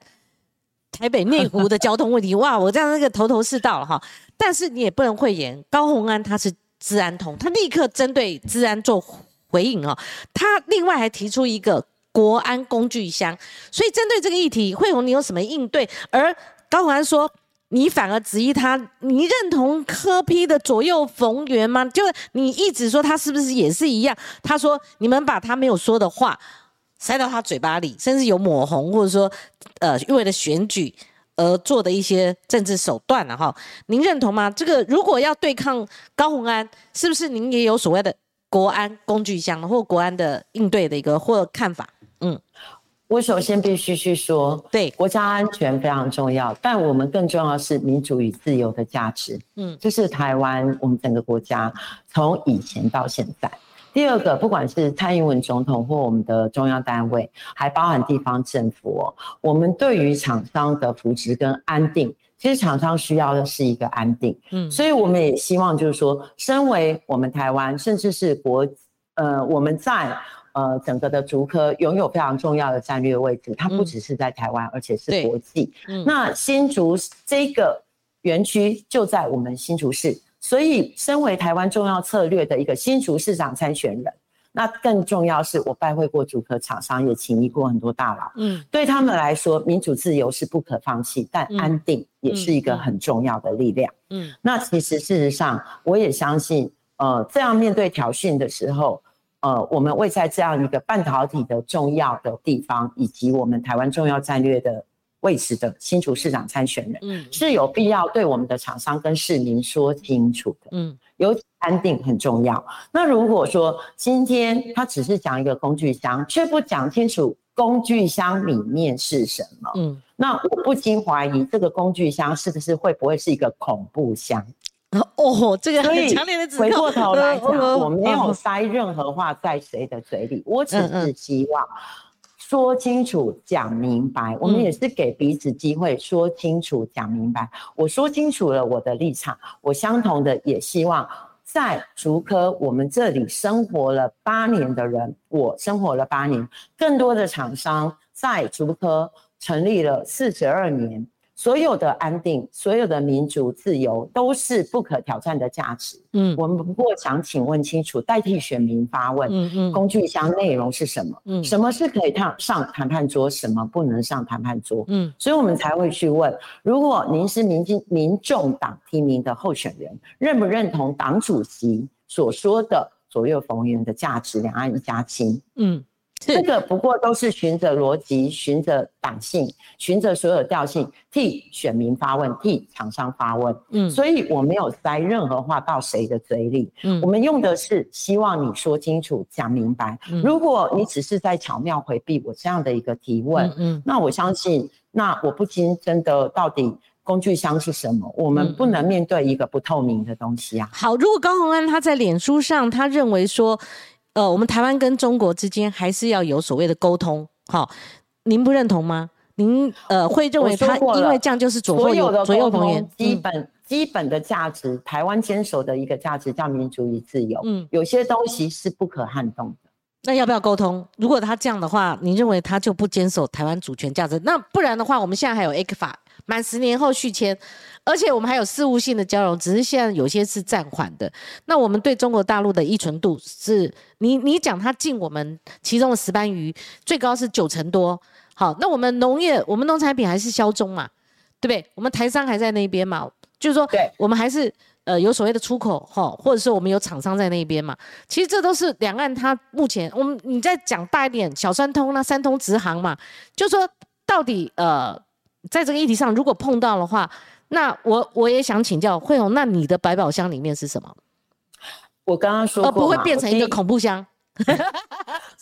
台北内湖的交通问题？哇，我这样那个头头是道了哈。但是你也不能讳言，高鸿安他是治安通，他立刻针对治安做回应哦。他另外还提出一个国安工具箱，所以针对这个议题，惠宏你有什么应对？而高鸿安说，你反而质疑他，你认同科批的左右逢源吗？就是你一直说他是不是也是一样？他说你们把他没有说的话。塞到他嘴巴里，甚至有抹红，或者说，呃，为了选举而做的一些政治手段了哈。您认同吗？这个如果要对抗高鸿安，是不是您也有所谓的国安工具箱或国安的应对的一个或看法？嗯，我首先必须去说，对国家安全非常重要，但我们更重要是民主与自由的价值。嗯，这是台湾我们整个国家从以前到现在。第二个，不管是蔡英文总统或我们的中央单位，还包含地方政府，我们对于厂商的扶持跟安定，其实厂商需要的是一个安定。嗯，所以我们也希望就是说，身为我们台湾，甚至是国，呃，我们在呃整个的竹科拥有非常重要的战略位置，它不只是在台湾，而且是国际。嗯，那新竹这个园区就在我们新竹市。所以，身为台湾重要策略的一个新竹市长参选人，那更重要是我拜会过主科厂商，也请益过很多大佬。嗯，对他们来说，民主自由是不可放弃，但安定也是一个很重要的力量。嗯，那其实事实上，我也相信，呃，这样面对挑衅的时候，呃，我们位在这样一个半导体的重要的地方，以及我们台湾重要战略的。位置的新竹市长参选人，嗯，是有必要对我们的厂商跟市民说清楚的，嗯，尤其安定很重要。那如果说今天他只是讲一个工具箱，却不讲清楚工具箱里面是什么，嗯，那我不禁怀疑这个工具箱是不是会不会是一个恐怖箱？哦，这个很强烈的指控。回过头来 讲，我没有塞任何话在谁的嘴里，我只是希望。说清楚，讲明白，我们也是给彼此机会说清楚、讲明白。我说清楚了我的立场，我相同的也希望在竹科我们这里生活了八年的人，我生活了八年，更多的厂商在竹科成立了四十二年。所有的安定，所有的民主自由，都是不可挑战的价值。嗯，我们不过想请问清楚，代替选民发问。嗯嗯，工具箱内容是什么？嗯，什么是可以上上谈判桌，什么不能上谈判桌？嗯，所以我们才会去问：如果您是民进民众党提名的候选人，认不认同党主席所说的左右逢源的价值，两岸一家亲？嗯。这个不过都是循着逻辑、循着党性、循着所有调性，替选民发问，替厂商发问。嗯，所以我没有塞任何话到谁的嘴里。嗯，我们用的是希望你说清楚、讲明白。如果你只是在巧妙回避我这样的一个提问，嗯，那我相信，那我不禁真的到底工具箱是什么？我们不能面对一个不透明的东西啊。好，如果高鸿安他在脸书上，他认为说。呃，我们台湾跟中国之间还是要有所谓的沟通，好，您不认同吗？您呃会认为他因为这样就是左右左右逢源，基本基本的价值，台湾坚守的一个价值叫民主与自由，嗯，有些东西是不可撼动的。那要不要沟通？如果他这样的话，你认为他就不坚守台湾主权价值？那不然的话，我们现在还有 A 克法满十年后续签，而且我们还有事务性的交融，只是现在有些是暂缓的。那我们对中国大陆的依存度是，你你讲它进我们其中的石斑鱼最高是九成多，好，那我们农业我们农产品还是销中嘛，对不对？我们台商还在那边嘛，就是说，对，我们还是。呃，有所谓的出口哈，或者是我们有厂商在那边嘛？其实这都是两岸它目前我们你再讲大一点，小三通那三通直航嘛，就说到底呃，在这个议题上如果碰到的话，那我我也想请教慧红，那你的百宝箱里面是什么？我刚刚说过不会变成一个恐怖箱。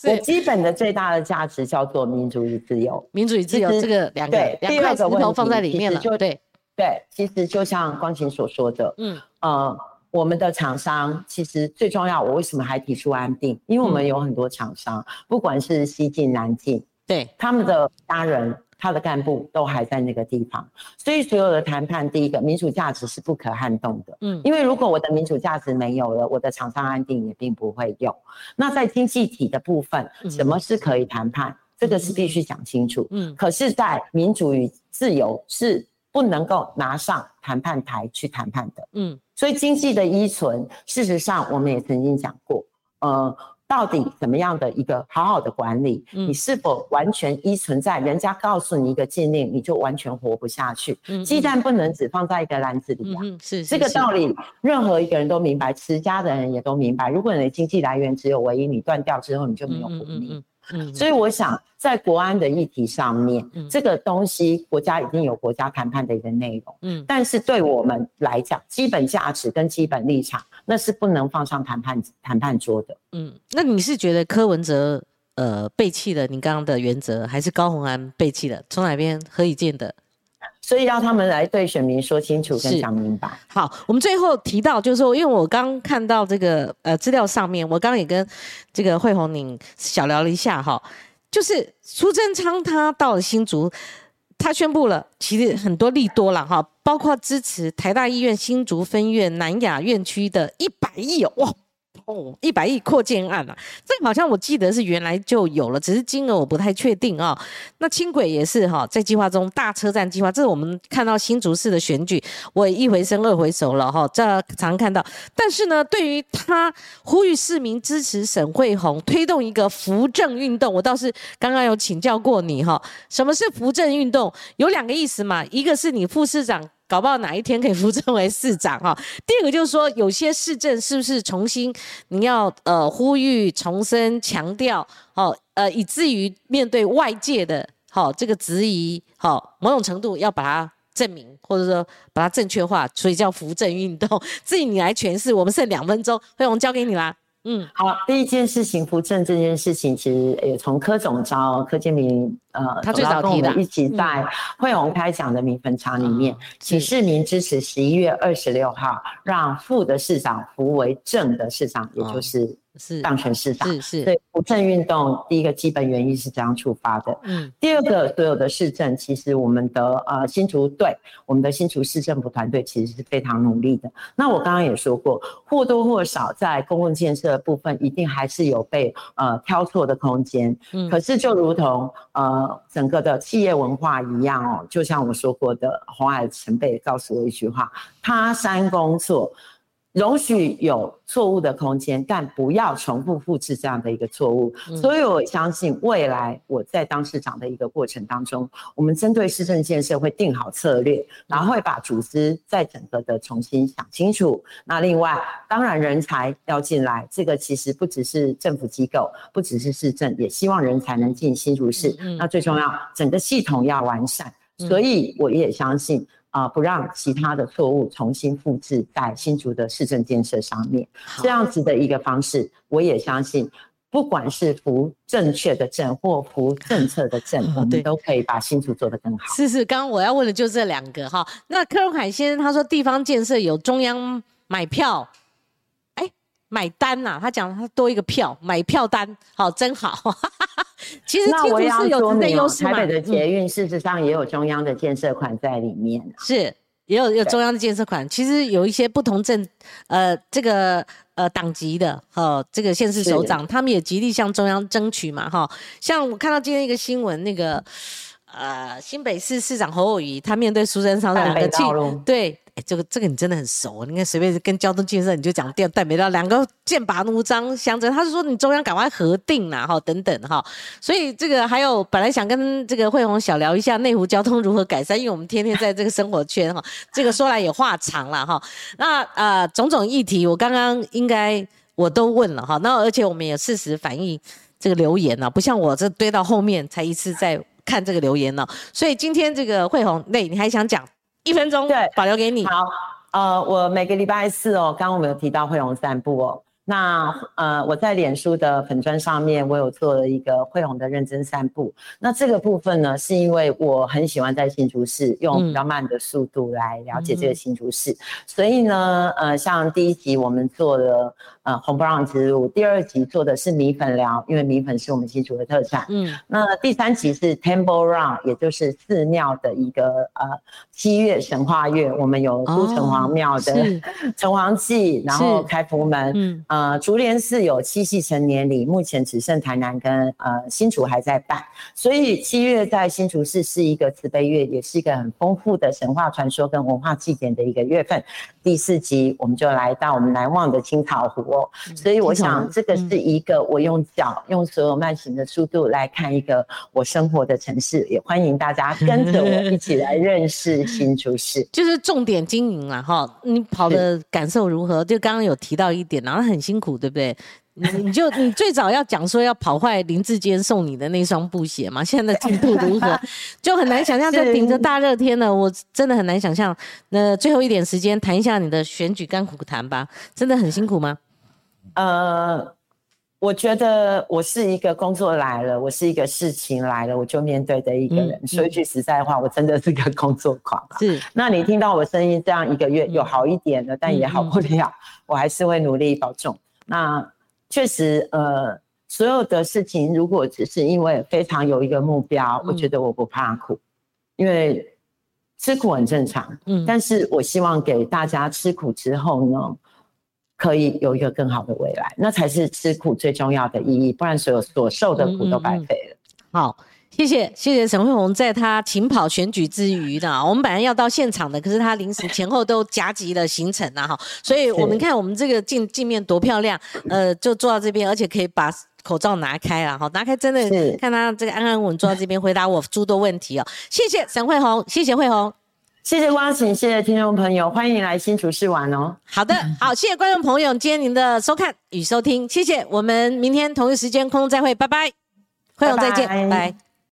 我基本的最大的价值叫做民主与自由，民主与自由这个两个两块石头放在里面了，对。对，其实就像光晴所说的，嗯，呃，我们的厂商其实最重要。我为什么还提出安定？因为我们有很多厂商，不管是西进南进，对，他们的家人、他的干部都还在那个地方，所以所有的谈判，第一个民主价值是不可撼动的，嗯，因为如果我的民主价值没有了，我的厂商安定也并不会有。那在经济体的部分，什么是可以谈判？这个是必须讲清楚，嗯，可是，在民主与自由是。不能够拿上谈判台去谈判的，嗯，所以经济的依存，事实上我们也曾经讲过，呃，到底怎么样的一个好好的管理，你是否完全依存在人家告诉你一个禁令，你就完全活不下去？鸡蛋不能只放在一个篮子里啊，是这个道理，任何一个人都明白，持家的人也都明白。如果你的经济来源只有唯一，你断掉之后，你就没有活力。所以我想，在国安的议题上面，这个东西国家已经有国家谈判的一个内容。嗯，但是对我们来讲，基本价值跟基本立场，那是不能放上谈判谈判桌的。嗯，那你是觉得柯文哲呃背弃了你刚刚的原则，还是高鸿安背弃了？从哪边何以见的？所以要他们来对选民说清楚、跟讲明白。好，我们最后提到，就是说，因为我刚看到这个呃资料上面，我刚刚也跟这个惠红宁小聊了一下哈，就是苏贞昌他到了新竹，他宣布了其实很多利多了哈，包括支持台大医院新竹分院南雅院区的一百亿哦，哇！哦，一百亿扩建案啊，这个好像我记得是原来就有了，只是金额我不太确定啊。那轻轨也是哈，在计划中，大车站计划，这是我们看到新竹市的选举，我一回生二回熟了哈，这常看到。但是呢，对于他呼吁市民支持沈惠宏推动一个扶正运动，我倒是刚刚有请教过你哈，什么是扶正运动？有两个意思嘛，一个是你副市长。搞不好哪一天可以扶正为市长哈。第二个就是说，有些市政是不是重新你要呃呼吁重申强调好呃，以至于面对外界的好这个质疑好，某种程度要把它证明或者说把它正确化，所以叫扶正运动。至于你来诠释，我们剩两分钟，辉宏交给你啦。嗯，好。第一件事情，扶正这件事情，其实也从柯总招柯建明，呃，他最早提的，一起在惠宏开讲的米粉厂里面，请市民支持十一月二十六号，让副的市长扶为正的市长，也就是。是当选市长，是是，对扶正运动第一个基本原因是这样出发的。嗯，第二个所有的市政，其实我们的呃新竹队，我们的新竹市政府团队其实是非常努力的。那我刚刚也说过，或多或少在公共建设部分，一定还是有被呃挑错的空间。嗯，可是就如同呃整个的企业文化一样哦，就像我说过的，红海前辈告诉我一句话：他山工作。容许有错误的空间，但不要重复复制这样的一个错误。所以我相信未来我在当市长的一个过程当中，我们针对市政建设会定好策略，然后会把组织再整个的重新想清楚。那另外，当然人才要进来，这个其实不只是政府机构，不只是市政，也希望人才能进新竹市。那最重要，整个系统要完善。所以我也相信。啊，不让其他的错误重新复制在新竹的市政建设上面，这样子的一个方式，我也相信，不管是扶正确的正或扶政策的正，我们都可以把新竹做得更好。是是，刚刚我要问的就这两个哈。那柯荣海先生他说，地方建设有中央买票，哎，买单呐，他讲他多一个票，买票单，好，真好。其实，那我要说明，台北的捷运事实上也有中央的建设款在里面，是也有有中央的建设款。其实有一些不同政，呃，这个呃党籍的哈，这个县市首长，他们也极力向中央争取嘛哈。像我看到今天一个新闻，那个呃新北市市长侯友谊，他面对苏贞昌的两个气对。这个这个你真的很熟，你看随便跟交通建设你就讲电带没到两个剑拔弩张相争，他是说你中央赶快核定啦，哈等等哈，所以这个还有本来想跟这个慧红小聊一下内湖交通如何改善，因为我们天天在这个生活圈哈，这个说来也话长了哈，那呃种种议题我刚刚应该我都问了哈，那而且我们也适时反映这个留言呢，不像我这堆到后面才一次在看这个留言呢，所以今天这个慧红那你还想讲？一分钟，对，保留给你。好，呃，我每个礼拜四哦，刚刚我们有提到会龙散步哦。那呃，我在脸书的粉砖上面，我有做了一个慧红的认真散步。那这个部分呢，是因为我很喜欢在新竹市用比较慢的速度来了解这个新竹市，所以呢，呃，像第一集我们做了呃红不让之路，第二集做的是米粉疗，因为米粉是我们新竹的特产。嗯，那第三集是 Temple Run，也就是寺庙的一个呃七月神话月，我们有都城隍庙的 城隍祭，然后开福门。嗯。呃，竹联寺有七夕成年礼，目前只剩台南跟呃新竹还在办，所以七月在新竹市是一个慈悲月，也是一个很丰富的神话传说跟文化祭典的一个月份。第四集我们就来到我们难忘的青草湖哦，所以我想这个是一个我用脚用所有慢行的速度来看一个我生活的城市，也欢迎大家跟着我一起来认识新竹市，就是重点经营了哈。你跑的感受如何？就刚刚有提到一点，然后很。辛苦对不对？你你就你最早要讲说要跑坏林志坚送你的那双布鞋嘛？现在的进度如何？就很难想象，在顶着大热天呢，我真的很难想象。那最后一点时间谈一下你的选举甘苦谈吧，真的很辛苦吗？呃，我觉得我是一个工作来了，我是一个事情来了，我就面对的一个人。说一句实在话，我真的是个工作狂。是，那你听到我声音这样一个月有好一点了，但也好不了。我还是会努力保重。那确实，呃，所有的事情如果只是因为非常有一个目标，我觉得我不怕苦，因为吃苦很正常。嗯，但是我希望给大家吃苦之后呢，可以有一个更好的未来，那才是吃苦最重要的意义。不然所有所受的苦都白费了。好。谢谢谢谢沈慧红，在他勤跑选举之余呢，我们本来要到现场的，可是他临时前后都夹击了行程啊哈，所以我们看我们这个镜镜面多漂亮，呃，就坐到这边，而且可以把口罩拿开了哈，拿开真的看他这个安安稳坐到这边回答我诸多问题哦，谢谢沈慧红，谢谢慧红，谢谢光晴，谢谢听众朋友，欢迎来新竹市玩哦。好的，好，谢谢观众朋友今天您的收看与收听，谢谢，我们明天同一时间空中再会，拜拜，慧勇再见，拜。